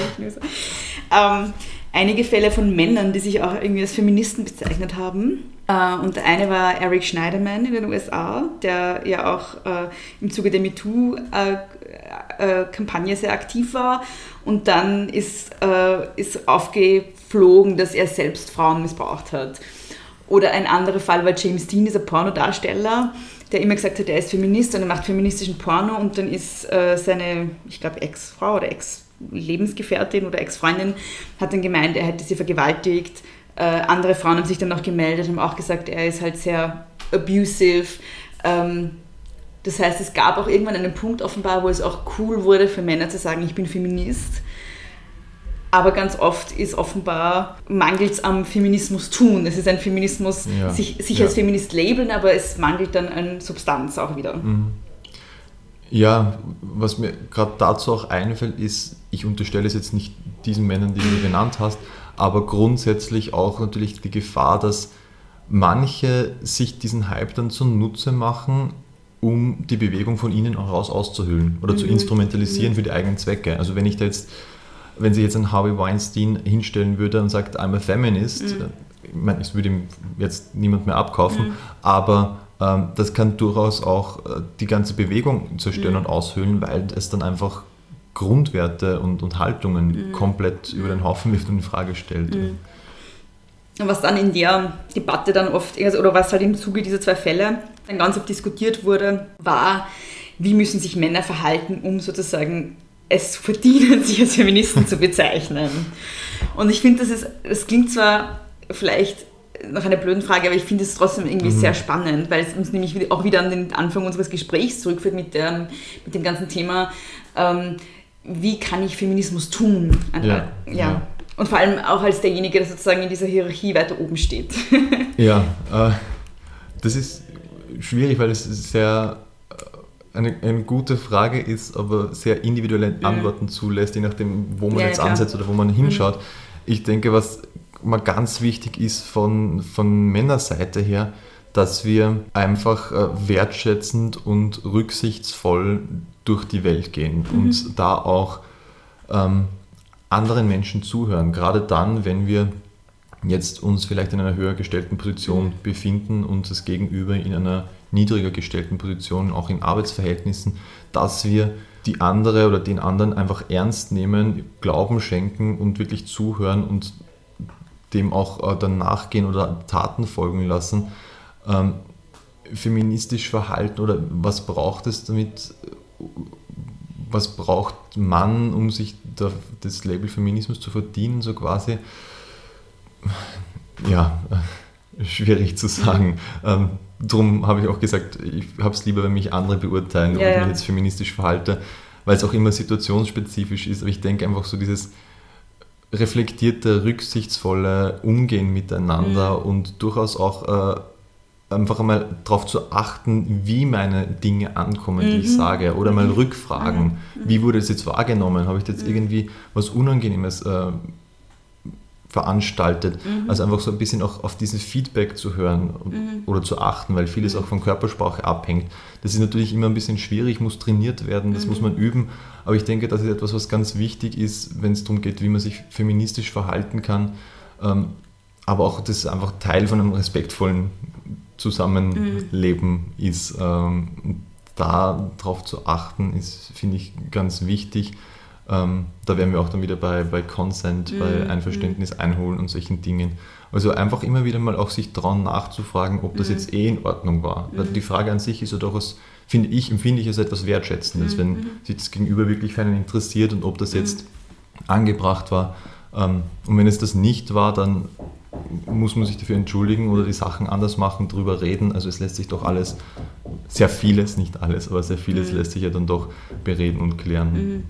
Speaker 1: Ähm, einige Fälle von Männern, die sich auch irgendwie als Feministen bezeichnet haben. Äh, und der eine war Eric Schneiderman in den USA, der ja auch äh, im Zuge der MeToo-Kampagne sehr aktiv war. Und dann ist, äh, ist aufgeflogen, dass er selbst Frauen missbraucht hat. Oder ein anderer Fall war James Dean, dieser Pornodarsteller, der immer gesagt hat, er ist Feminist und er macht feministischen Porno und dann ist äh, seine, ich glaube, Ex-Frau oder Ex-Lebensgefährtin oder Ex-Freundin hat dann gemeint, er hätte sie vergewaltigt. Äh, andere Frauen haben sich dann auch gemeldet, haben auch gesagt, er ist halt sehr abusive. Ähm, das heißt, es gab auch irgendwann einen Punkt offenbar, wo es auch cool wurde für Männer zu sagen, ich bin Feminist. Aber ganz oft ist offenbar mangelt am Feminismus tun. Es ist ein Feminismus,
Speaker 7: Ja.
Speaker 1: sich, sich
Speaker 7: Ja.
Speaker 1: als Feminist labeln, aber es mangelt dann an Substanz auch wieder.
Speaker 7: Mhm. Ja, was mir gerade dazu auch einfällt, ist, ich unterstelle es jetzt nicht diesen Männern, die du genannt hast, aber grundsätzlich auch natürlich die Gefahr, dass manche sich diesen Hype dann zunutze machen, um die Bewegung von ihnen auch raus auszuhüllen oder zu instrumentalisieren für die eigenen Zwecke. Also wenn ich da jetzt, wenn sich jetzt ein Harvey Weinstein hinstellen würde und sagt, I'm a feminist, äh, ich meine, es würde ihm jetzt niemand mehr abkaufen, aber ähm, das kann durchaus auch äh, die ganze Bewegung zerstören und aushöhlen, weil es dann einfach Grundwerte und, und Haltungen komplett über den Haufen wirft und in Frage stellt.
Speaker 1: Und was dann in der Debatte dann oft, also, oder was halt im Zuge dieser zwei Fälle dann ganz oft diskutiert wurde, war, wie müssen sich Männer verhalten, um sozusagen es verdienen, sich als Feministen zu bezeichnen. Und ich finde, das ist, das klingt zwar vielleicht nach einer blöden Frage, aber ich finde es trotzdem irgendwie sehr spannend, weil es uns nämlich auch wieder an den Anfang unseres Gesprächs zurückführt mit, der, mit dem ganzen Thema, ähm, wie kann ich Feminismus tun?
Speaker 7: Ja,
Speaker 1: ja.
Speaker 7: ja.
Speaker 1: Und vor allem auch als derjenige, der sozusagen in dieser Hierarchie weiter oben steht.
Speaker 7: Ja, äh, das ist schwierig, weil es sehr eine, eine gute Frage ist, aber sehr individuelle Antworten zulässt, je nachdem, wo man
Speaker 1: Ja,
Speaker 7: jetzt.
Speaker 1: Mhm.
Speaker 7: ansetzt oder wo man hinschaut. Ich denke, was mal ganz wichtig ist von, von Männerseite her, dass wir einfach äh, wertschätzend und rücksichtsvoll durch die Welt gehen
Speaker 1: Mhm.
Speaker 7: und da auch ähm, anderen Menschen zuhören. Gerade dann, wenn wir jetzt uns vielleicht in einer höher gestellten Position befinden und das Gegenüber in einer niedriger gestellten Position, auch in Arbeitsverhältnissen, dass wir die andere oder den anderen einfach ernst nehmen, Glauben schenken und wirklich zuhören und dem auch äh, dann nachgehen oder Taten folgen lassen. Ähm, feministisch verhalten oder was braucht es damit, was braucht man, um sich da, das Label Feminismus zu verdienen, so quasi? Ja, schwierig zu sagen. Ähm, drum habe ich auch gesagt, ich habe es lieber, wenn mich andere beurteilen, ob
Speaker 1: Ja,
Speaker 7: ich
Speaker 1: ja.
Speaker 7: mich jetzt feministisch verhalte, weil es auch immer situationspezifisch ist. Aber ich denke einfach so dieses reflektierte, rücksichtsvolle Umgehen miteinander
Speaker 1: Mhm.
Speaker 7: und durchaus auch äh, einfach einmal darauf zu achten, wie meine Dinge ankommen, die
Speaker 1: Mhm.
Speaker 7: ich sage, oder mal rückfragen, wie wurde das jetzt wahrgenommen, habe ich
Speaker 1: Mhm.
Speaker 7: jetzt irgendwie was Unangenehmes äh, veranstaltet.
Speaker 1: Mhm.
Speaker 7: Also einfach so ein bisschen auch auf dieses Feedback zu hören
Speaker 1: Mhm.
Speaker 7: oder zu achten, weil vieles auch von Körpersprache abhängt. Das ist natürlich immer ein bisschen schwierig, muss trainiert werden, das muss
Speaker 1: Mhm.
Speaker 7: man üben, aber ich denke, das ist etwas, was ganz wichtig ist, wenn es darum geht, wie man sich feministisch verhalten kann. Ähm, aber auch das einfach Teil von einem respektvollen Zusammenleben ist. Ähm, da drauf zu achten, ist, finde ich, ganz wichtig. Ähm, da wären wir auch dann wieder bei, bei Consent, bei Einverständnis einholen und solchen Dingen. Also einfach immer wieder mal auch sich trauen nachzufragen, ob das jetzt eh in Ordnung war. Weil die Frage an sich ist ja durchaus, finde ich, empfinde ich als etwas Wertschätzendes, wenn sich das Gegenüber wirklich für einen interessiert und ob das jetzt angebracht war. Ähm, und wenn es das nicht war, dann muss man sich dafür entschuldigen oder die Sachen anders machen, drüber reden. Also es lässt sich doch alles, sehr vieles, nicht alles, aber sehr vieles lässt sich ja dann doch bereden und klären.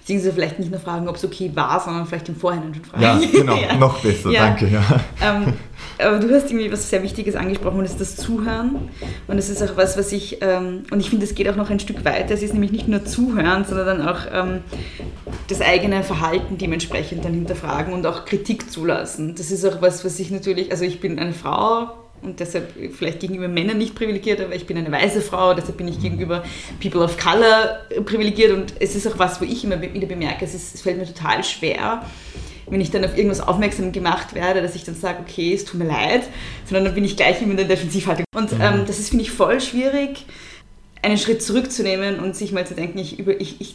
Speaker 1: Beziehungsweise vielleicht nicht nur fragen, ob es okay war, sondern vielleicht im Vorhinein schon fragen.
Speaker 7: Ja, genau,
Speaker 1: Ja.
Speaker 7: noch besser,
Speaker 1: Ja.
Speaker 7: danke. Ja.
Speaker 1: Ähm, aber du hast irgendwie was sehr Wichtiges angesprochen und das ist das Zuhören. Und das ist auch was, was ich, ähm, und ich finde, es geht auch noch ein Stück weiter. Es ist nämlich nicht nur Zuhören, sondern dann auch ähm, das eigene Verhalten dementsprechend dann hinterfragen und auch Kritik zulassen. Das ist auch was, was ich natürlich, also ich bin eine Frau und deshalb vielleicht gegenüber Männern nicht privilegiert, aber ich bin eine weiße Frau, deshalb bin ich gegenüber People of Color privilegiert und es ist auch was, wo ich immer wieder bemerke, es, ist, es fällt mir total schwer, wenn ich dann auf irgendwas aufmerksam gemacht werde, dass ich dann sage, okay, es tut mir leid, sondern dann bin ich gleich immer in der Defensivhaltung. Und ähm, das ist, finde ich, voll schwierig, einen Schritt zurückzunehmen und sich mal zu denken, ich über, ich, ich,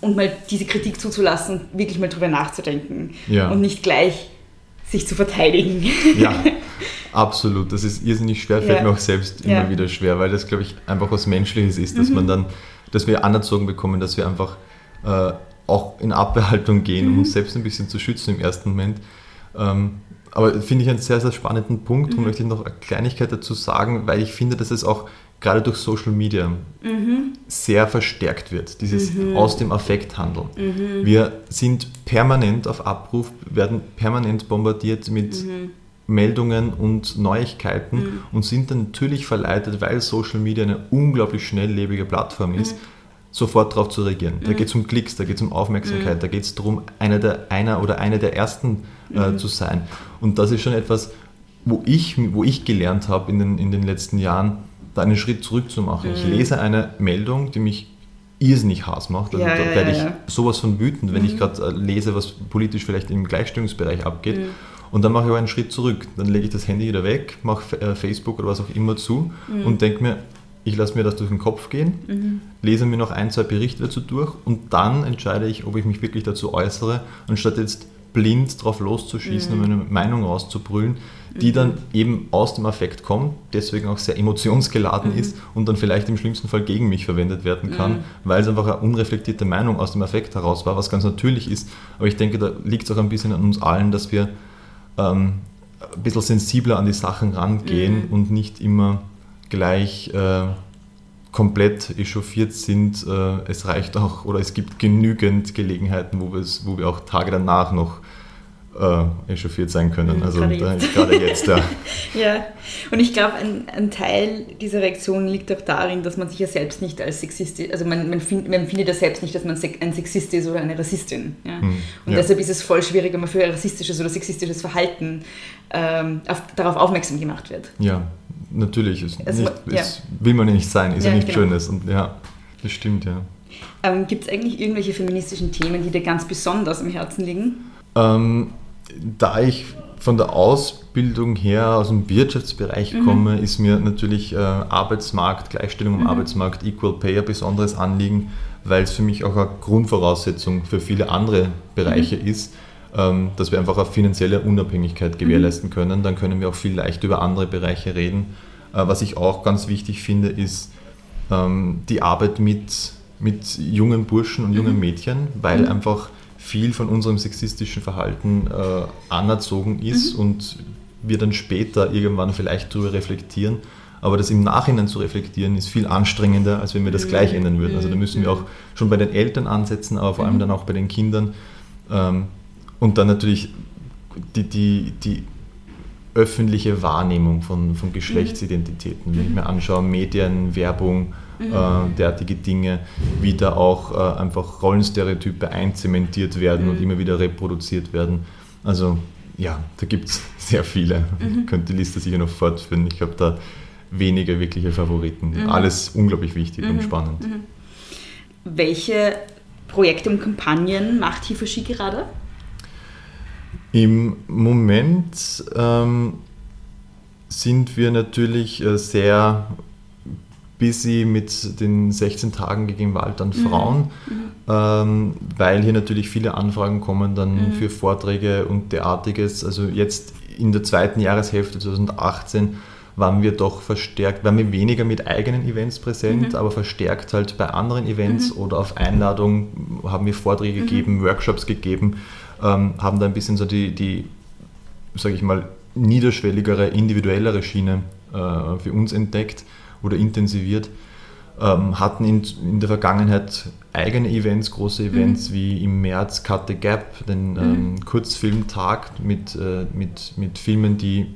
Speaker 1: und mal diese Kritik zuzulassen, wirklich mal drüber nachzudenken
Speaker 7: Ja.
Speaker 1: und nicht gleich sich zu verteidigen.
Speaker 7: Ja, absolut. Das ist irrsinnig schwer, fällt
Speaker 1: Ja.
Speaker 7: mir auch selbst immer
Speaker 1: Ja.
Speaker 7: wieder schwer, weil das, glaube ich, einfach was Menschliches ist, dass man dann, dass wir anerzogen bekommen, dass wir einfach äh, auch in Abwehrhaltung gehen, um uns selbst ein bisschen zu schützen im ersten Moment. Ähm, aber finde ich einen sehr, sehr spannenden Punkt und möchte ich noch eine Kleinigkeit dazu sagen, weil ich finde, dass es auch gerade durch Social Media sehr verstärkt wird, dieses aus dem Affekt handeln. Wir sind permanent auf Abruf, werden permanent bombardiert mit Meldungen und Neuigkeiten und sind dann natürlich verleitet, weil Social Media eine unglaublich schnelllebige Plattform ist, sofort darauf zu reagieren. Da geht es um Klicks, da geht es um Aufmerksamkeit, da geht es darum, einer, der, einer oder eine der Ersten äh, zu sein. Und das ist schon etwas, wo ich, wo ich gelernt habe in den, in den letzten Jahren, da einen Schritt zurück zu machen. Ich lese eine Meldung, die mich irrsinnig Hass macht. Also
Speaker 1: Ja,
Speaker 7: da werde
Speaker 1: ja,
Speaker 7: ich
Speaker 1: ja.
Speaker 7: sowas von wütend, wenn ich gerade äh, lese, was politisch vielleicht im Gleichstellungsbereich abgeht. Und dann mache ich aber einen Schritt zurück. Dann lege ich das Handy wieder weg, mache äh, Facebook oder was auch immer zu und denke mir, ich lasse mir das durch den Kopf gehen, lese mir noch ein, zwei Berichte dazu durch und dann entscheide ich, ob ich mich wirklich dazu äußere, anstatt jetzt blind drauf loszuschießen und meine Meinung rauszubrüllen, die dann eben aus dem Affekt kommt, deswegen auch sehr emotionsgeladen ist und dann vielleicht im schlimmsten Fall gegen mich verwendet werden kann, weil es einfach eine unreflektierte Meinung aus dem Affekt heraus war, was ganz natürlich ist. Aber ich denke, da liegt es auch ein bisschen an uns allen, dass wir ähm, ein bisschen sensibler an die Sachen rangehen und nicht immer gleich äh, komplett echauffiert sind. Äh, es reicht auch, oder es gibt genügend Gelegenheiten, wo, wir es- wo wir auch Tage danach noch äh, echauffiert sein können. Also
Speaker 1: gerade jetzt.
Speaker 7: gerade jetzt, ja.
Speaker 1: Ja, und ich glaube, ein, ein Teil dieser Reaktion liegt auch darin, dass man sich ja selbst nicht als sexistisch, also man, man, find, man findet ja selbst nicht, dass man ein Sexist ist oder eine Rassistin. Ja? Und
Speaker 7: ja.
Speaker 1: deshalb ist es voll schwierig, wenn man für rassistisches oder sexistisches Verhalten ähm, auf, darauf aufmerksam gemacht wird.
Speaker 7: Ja, natürlich. Es,
Speaker 1: Es-
Speaker 7: nicht,
Speaker 1: ja.
Speaker 7: es will man ja nicht sein, ist ja,
Speaker 1: Ja,
Speaker 7: nicht
Speaker 1: genau.
Speaker 7: Schönes. Und ja, das stimmt, ja.
Speaker 1: Ähm, Gibt es eigentlich irgendwelche feministischen Themen, die dir ganz besonders am Herzen liegen?
Speaker 7: Ähm, da ich von der Ausbildung her aus dem Wirtschaftsbereich komme, ist mir natürlich äh, Arbeitsmarkt, Gleichstellung am Arbeitsmarkt, Equal Pay ein besonderes Anliegen, weil es für mich auch eine Grundvoraussetzung für viele andere Bereiche ist, ähm, dass wir einfach eine finanzielle Unabhängigkeit gewährleisten können. Dann können wir auch viel leichter über andere Bereiche reden. Äh, was ich auch ganz wichtig finde, ist ähm, die Arbeit mit, mit jungen Burschen und jungen Mädchen, weil einfach viel von unserem sexistischen Verhalten äh, anerzogen ist und wir dann später irgendwann vielleicht darüber reflektieren. Aber das im Nachhinein zu reflektieren ist viel anstrengender, als wenn wir das gleich ändern würden. Also da müssen wir auch schon bei den Eltern ansetzen, aber vor allem dann auch bei den Kindern. Ähm, und dann natürlich die, die, die öffentliche Wahrnehmung von, von Geschlechtsidentitäten. Wenn ich mir anschaue, Medien, Werbung, äh, derartige Dinge, wie da auch äh, einfach Rollenstereotype einzementiert werden und immer wieder reproduziert werden. Also ja, da gibt es sehr viele. Ich könnte die Liste sicher noch fortführen. Ich habe da wenige wirkliche Favoriten. Alles unglaublich wichtig und spannend.
Speaker 1: Welche Projekte und Kampagnen macht Hifoshi gerade?
Speaker 7: Im Moment ähm, sind wir natürlich äh, sehr busy mit den 16 Tagen gegen Gewalt an Frauen, ähm, weil hier natürlich viele Anfragen kommen dann für Vorträge und derartiges. Also jetzt in der zweiten Jahreshälfte 2018 waren wir doch verstärkt, waren wir weniger mit eigenen Events präsent, aber verstärkt halt bei anderen Events oder auf Einladung haben wir Vorträge gegeben, Workshops gegeben, ähm, haben da ein bisschen so die, die sage ich mal, niederschwelligere, individuellere Schiene äh, für uns entdeckt oder intensiviert. Ähm, hatten in, in der Vergangenheit eigene Events, große Events wie im März Cut the Gap, den ähm, Kurzfilmtag mit, äh, mit, mit Filmen, die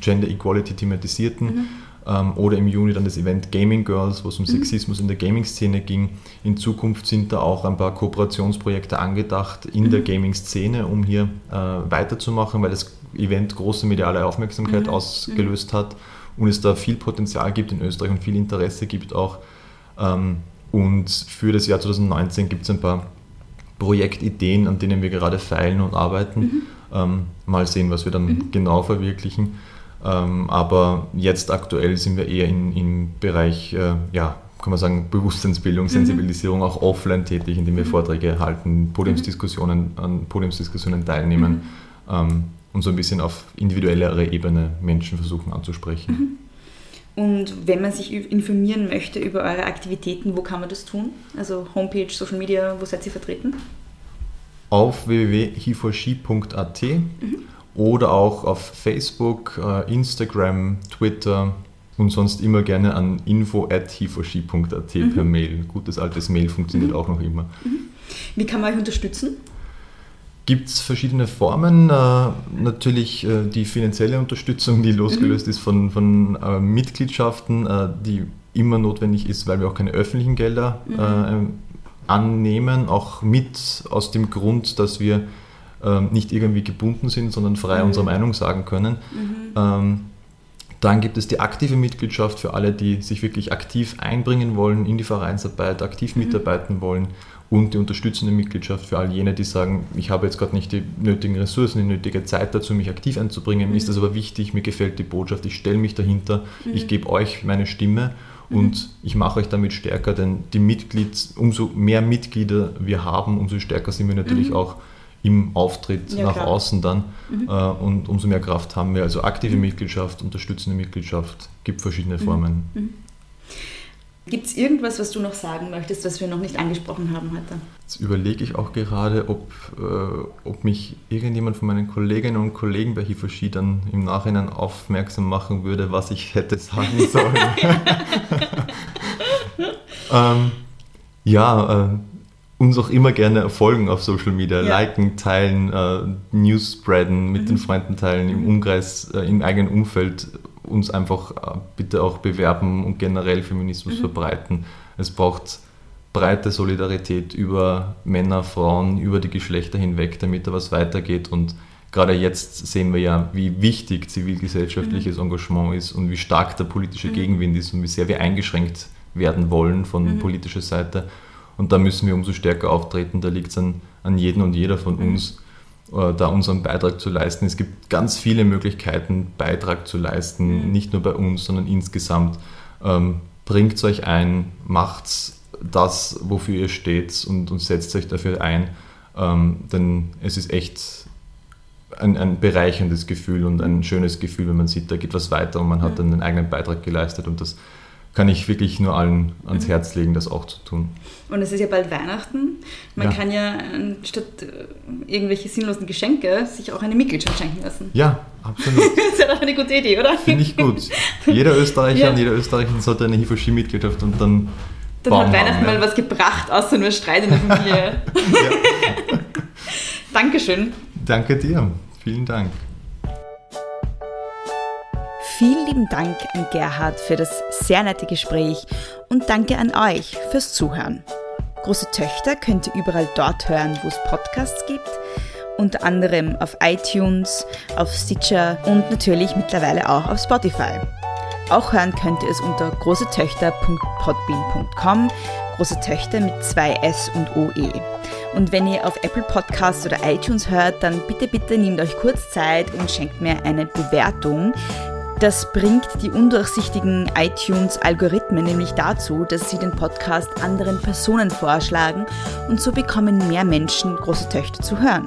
Speaker 7: Gender Equality thematisierten. Ähm, oder im Juni dann das Event Gaming Girls, wo es um Sexismus in der Gaming-Szene ging. In Zukunft sind da auch ein paar Kooperationsprojekte angedacht in der Gaming-Szene, um hier äh, weiterzumachen, weil das Event große mediale Aufmerksamkeit ausgelöst hat und es da viel Potenzial gibt in Österreich und viel Interesse gibt auch. Ähm, und für das Jahr 2019 gibt es ein paar Projektideen, an denen wir gerade feilen und arbeiten. Ähm, mal sehen, was wir dann genau verwirklichen. Ähm, aber jetzt aktuell sind wir eher in, im Bereich, äh, ja, kann man sagen, Bewusstseinsbildung, Sensibilisierung auch offline tätig, indem wir Vorträge halten, Podiumsdiskussionen, an Podiumsdiskussionen teilnehmen ähm, und so ein bisschen auf individuellere Ebene Menschen versuchen anzusprechen.
Speaker 1: Und wenn man sich informieren möchte über eure Aktivitäten, wo kann man das tun? Also Homepage, Social Media, wo seid ihr vertreten?
Speaker 7: Auf www.heforshi.at oder auch auf Facebook, äh, Instagram, Twitter und sonst immer gerne an info.heforshi.at per Mail. Gutes altes Mail funktioniert auch noch immer.
Speaker 1: Wie kann man euch unterstützen?
Speaker 7: Gibt es verschiedene Formen. Äh, natürlich äh, die finanzielle Unterstützung, die losgelöst ist von, von äh, Mitgliedschaften, äh, die immer notwendig ist, weil wir auch keine öffentlichen Gelder äh, annehmen, auch mit aus dem Grund, dass wir ähm, nicht irgendwie gebunden sind, sondern frei unsere Meinung sagen können. Ähm, dann gibt es die aktive Mitgliedschaft für alle, die sich wirklich aktiv einbringen wollen in die Vereinsarbeit, aktiv mitarbeiten wollen und die unterstützende Mitgliedschaft für all jene, die sagen, ich habe jetzt gerade nicht die nötigen Ressourcen, die nötige Zeit dazu, mich aktiv einzubringen. Mir ist das aber wichtig, mir gefällt die Botschaft, ich stelle mich dahinter, ich gebe euch meine Stimme und ich mache euch damit stärker, denn die Mitglied, umso mehr Mitglieder wir haben, umso stärker sind wir natürlich auch im Auftritt
Speaker 1: Ja,
Speaker 7: nach
Speaker 1: klar.
Speaker 7: außen dann äh, und umso mehr Kraft haben wir. Also aktive Mitgliedschaft, unterstützende Mitgliedschaft, gibt verschiedene Formen.
Speaker 1: Gibt es irgendwas, was du noch sagen möchtest, was wir noch nicht angesprochen haben heute?
Speaker 7: Jetzt überlege ich auch gerade, ob, äh, ob mich irgendjemand von meinen Kolleginnen und Kollegen bei Hifoshi dann im Nachhinein aufmerksam machen würde, was ich hätte sagen sollen. ähm, ja, äh, uns auch immer gerne folgen auf Social Media,
Speaker 1: Ja.
Speaker 7: liken, teilen, äh, News spreaden, mit den Freunden teilen, im Umkreis, äh, im eigenen Umfeld uns einfach äh, bitte auch bewerben und generell Feminismus verbreiten. Es braucht breite Solidarität über Männer, Frauen, über die Geschlechter hinweg, damit da was weitergeht. Und gerade jetzt sehen wir ja, wie wichtig zivilgesellschaftliches Engagement ist und wie stark der politische Gegenwind ist und wie sehr wir eingeschränkt werden wollen von politischer Seite. Und da müssen wir umso stärker auftreten. Da liegt es an, an jeden und jeder von uns, äh, da unseren Beitrag zu leisten. Es gibt ganz viele Möglichkeiten, Beitrag zu leisten, nicht nur bei uns, sondern insgesamt. Ähm, bringt euch ein, macht das, wofür ihr steht und, und setzt euch dafür ein. Ähm, denn es ist echt ein, ein bereicherndes Gefühl und ein schönes Gefühl, wenn man sieht, da geht was weiter und man hat dann den eigenen Beitrag geleistet und das kann ich wirklich nur allen ans Herz legen, das auch zu tun.
Speaker 1: Und es ist ja bald Weihnachten. Man
Speaker 7: Ja.
Speaker 1: kann ja anstatt äh, irgendwelche sinnlosen Geschenke sich auch eine Mitgliedschaft schenken lassen.
Speaker 7: Ja, absolut.
Speaker 1: Das ist ja doch eine gute Idee, oder?
Speaker 7: Finde ich gut. Jeder Österreicher
Speaker 1: Ja.
Speaker 7: und jede Österreicherin sollte eine Hifoshi-Mitgliedschaft und dann
Speaker 1: Dann
Speaker 7: Baum
Speaker 1: hat Weihnachten
Speaker 7: haben, ja.
Speaker 1: mal was gebracht, außer nur Streit in der Familie. Dankeschön.
Speaker 7: Danke dir. Vielen Dank.
Speaker 1: Vielen lieben Dank an Gerhard für das sehr nette Gespräch und danke an euch fürs Zuhören. Große Töchter könnt ihr überall dort hören, wo es Podcasts gibt, unter anderem auf iTunes, auf Stitcher und natürlich mittlerweile auch auf Spotify. Auch hören könnt ihr es unter großetöchter.podbean.com, große Töchter mit zwei S und OE. Und wenn ihr auf Apple Podcasts oder iTunes hört, dann bitte, bitte nehmt euch kurz Zeit und schenkt mir eine Bewertung. Das bringt die undurchsichtigen iTunes-Algorithmen nämlich dazu, dass sie den Podcast anderen Personen vorschlagen und so bekommen mehr Menschen große Töchter zu hören.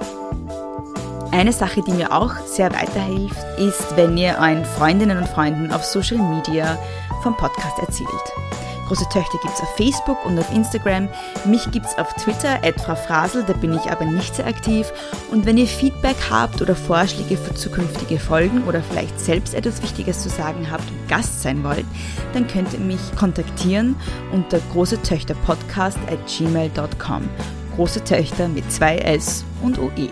Speaker 1: Eine Sache, die mir auch sehr weiterhilft, ist, wenn ihr euren Freundinnen und Freunden auf Social Media vom Podcast erzählt. Große Töchter gibt es auf Facebook und auf Instagram. Mich gibt es auf Twitter, Frau Frasel, da bin ich aber nicht sehr aktiv. Und wenn ihr Feedback habt oder Vorschläge für zukünftige Folgen oder vielleicht selbst etwas Wichtiges zu sagen habt und Gast sein wollt, dann könnt ihr mich kontaktieren unter großetöchterpodcast at gmail.com. Große Töchter mit zwei S und OE.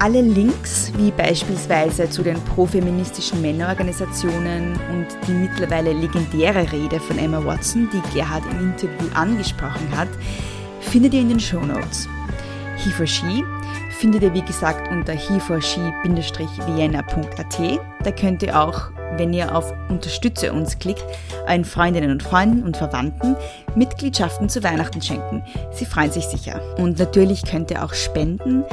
Speaker 1: Alle Links, wie beispielsweise zu den profeministischen Männerorganisationen und die mittlerweile legendäre Rede von Emma Watson, die Gerhard im Interview angesprochen hat, findet ihr in den Shownotes. He for She findet ihr wie gesagt unter he4she-vienna.at. Da könnt ihr auch, wenn ihr auf Unterstütze uns klickt, euren Freundinnen und Freunden und Verwandten Mitgliedschaften zu Weihnachten schenken. Sie freuen sich sicher. Und natürlich könnt ihr auch spenden.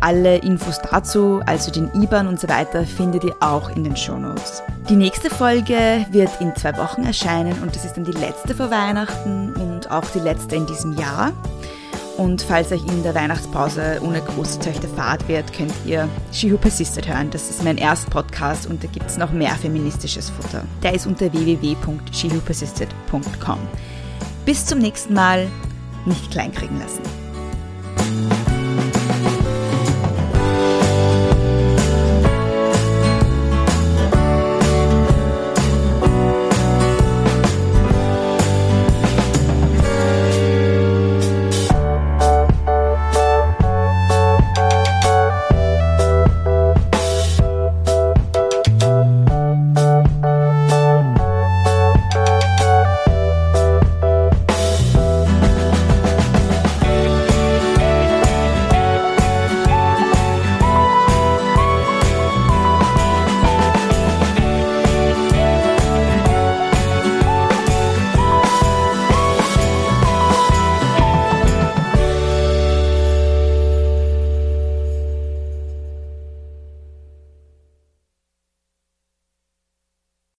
Speaker 1: Alle Infos dazu, also den IBAN und so weiter, findet ihr auch in den Shownotes. Die nächste Folge wird in zwei Wochen erscheinen und das ist dann die letzte vor Weihnachten und auch die letzte in diesem Jahr. Und falls euch in der Weihnachtspause ohne große Töchter fahrt wird, könnt ihr She Who Persisted hören. Das ist mein erster Podcast und da gibt es noch mehr feministisches Futter. Der ist unter www.shewhopersisted.com. Bis zum nächsten Mal. Nicht kleinkriegen lassen.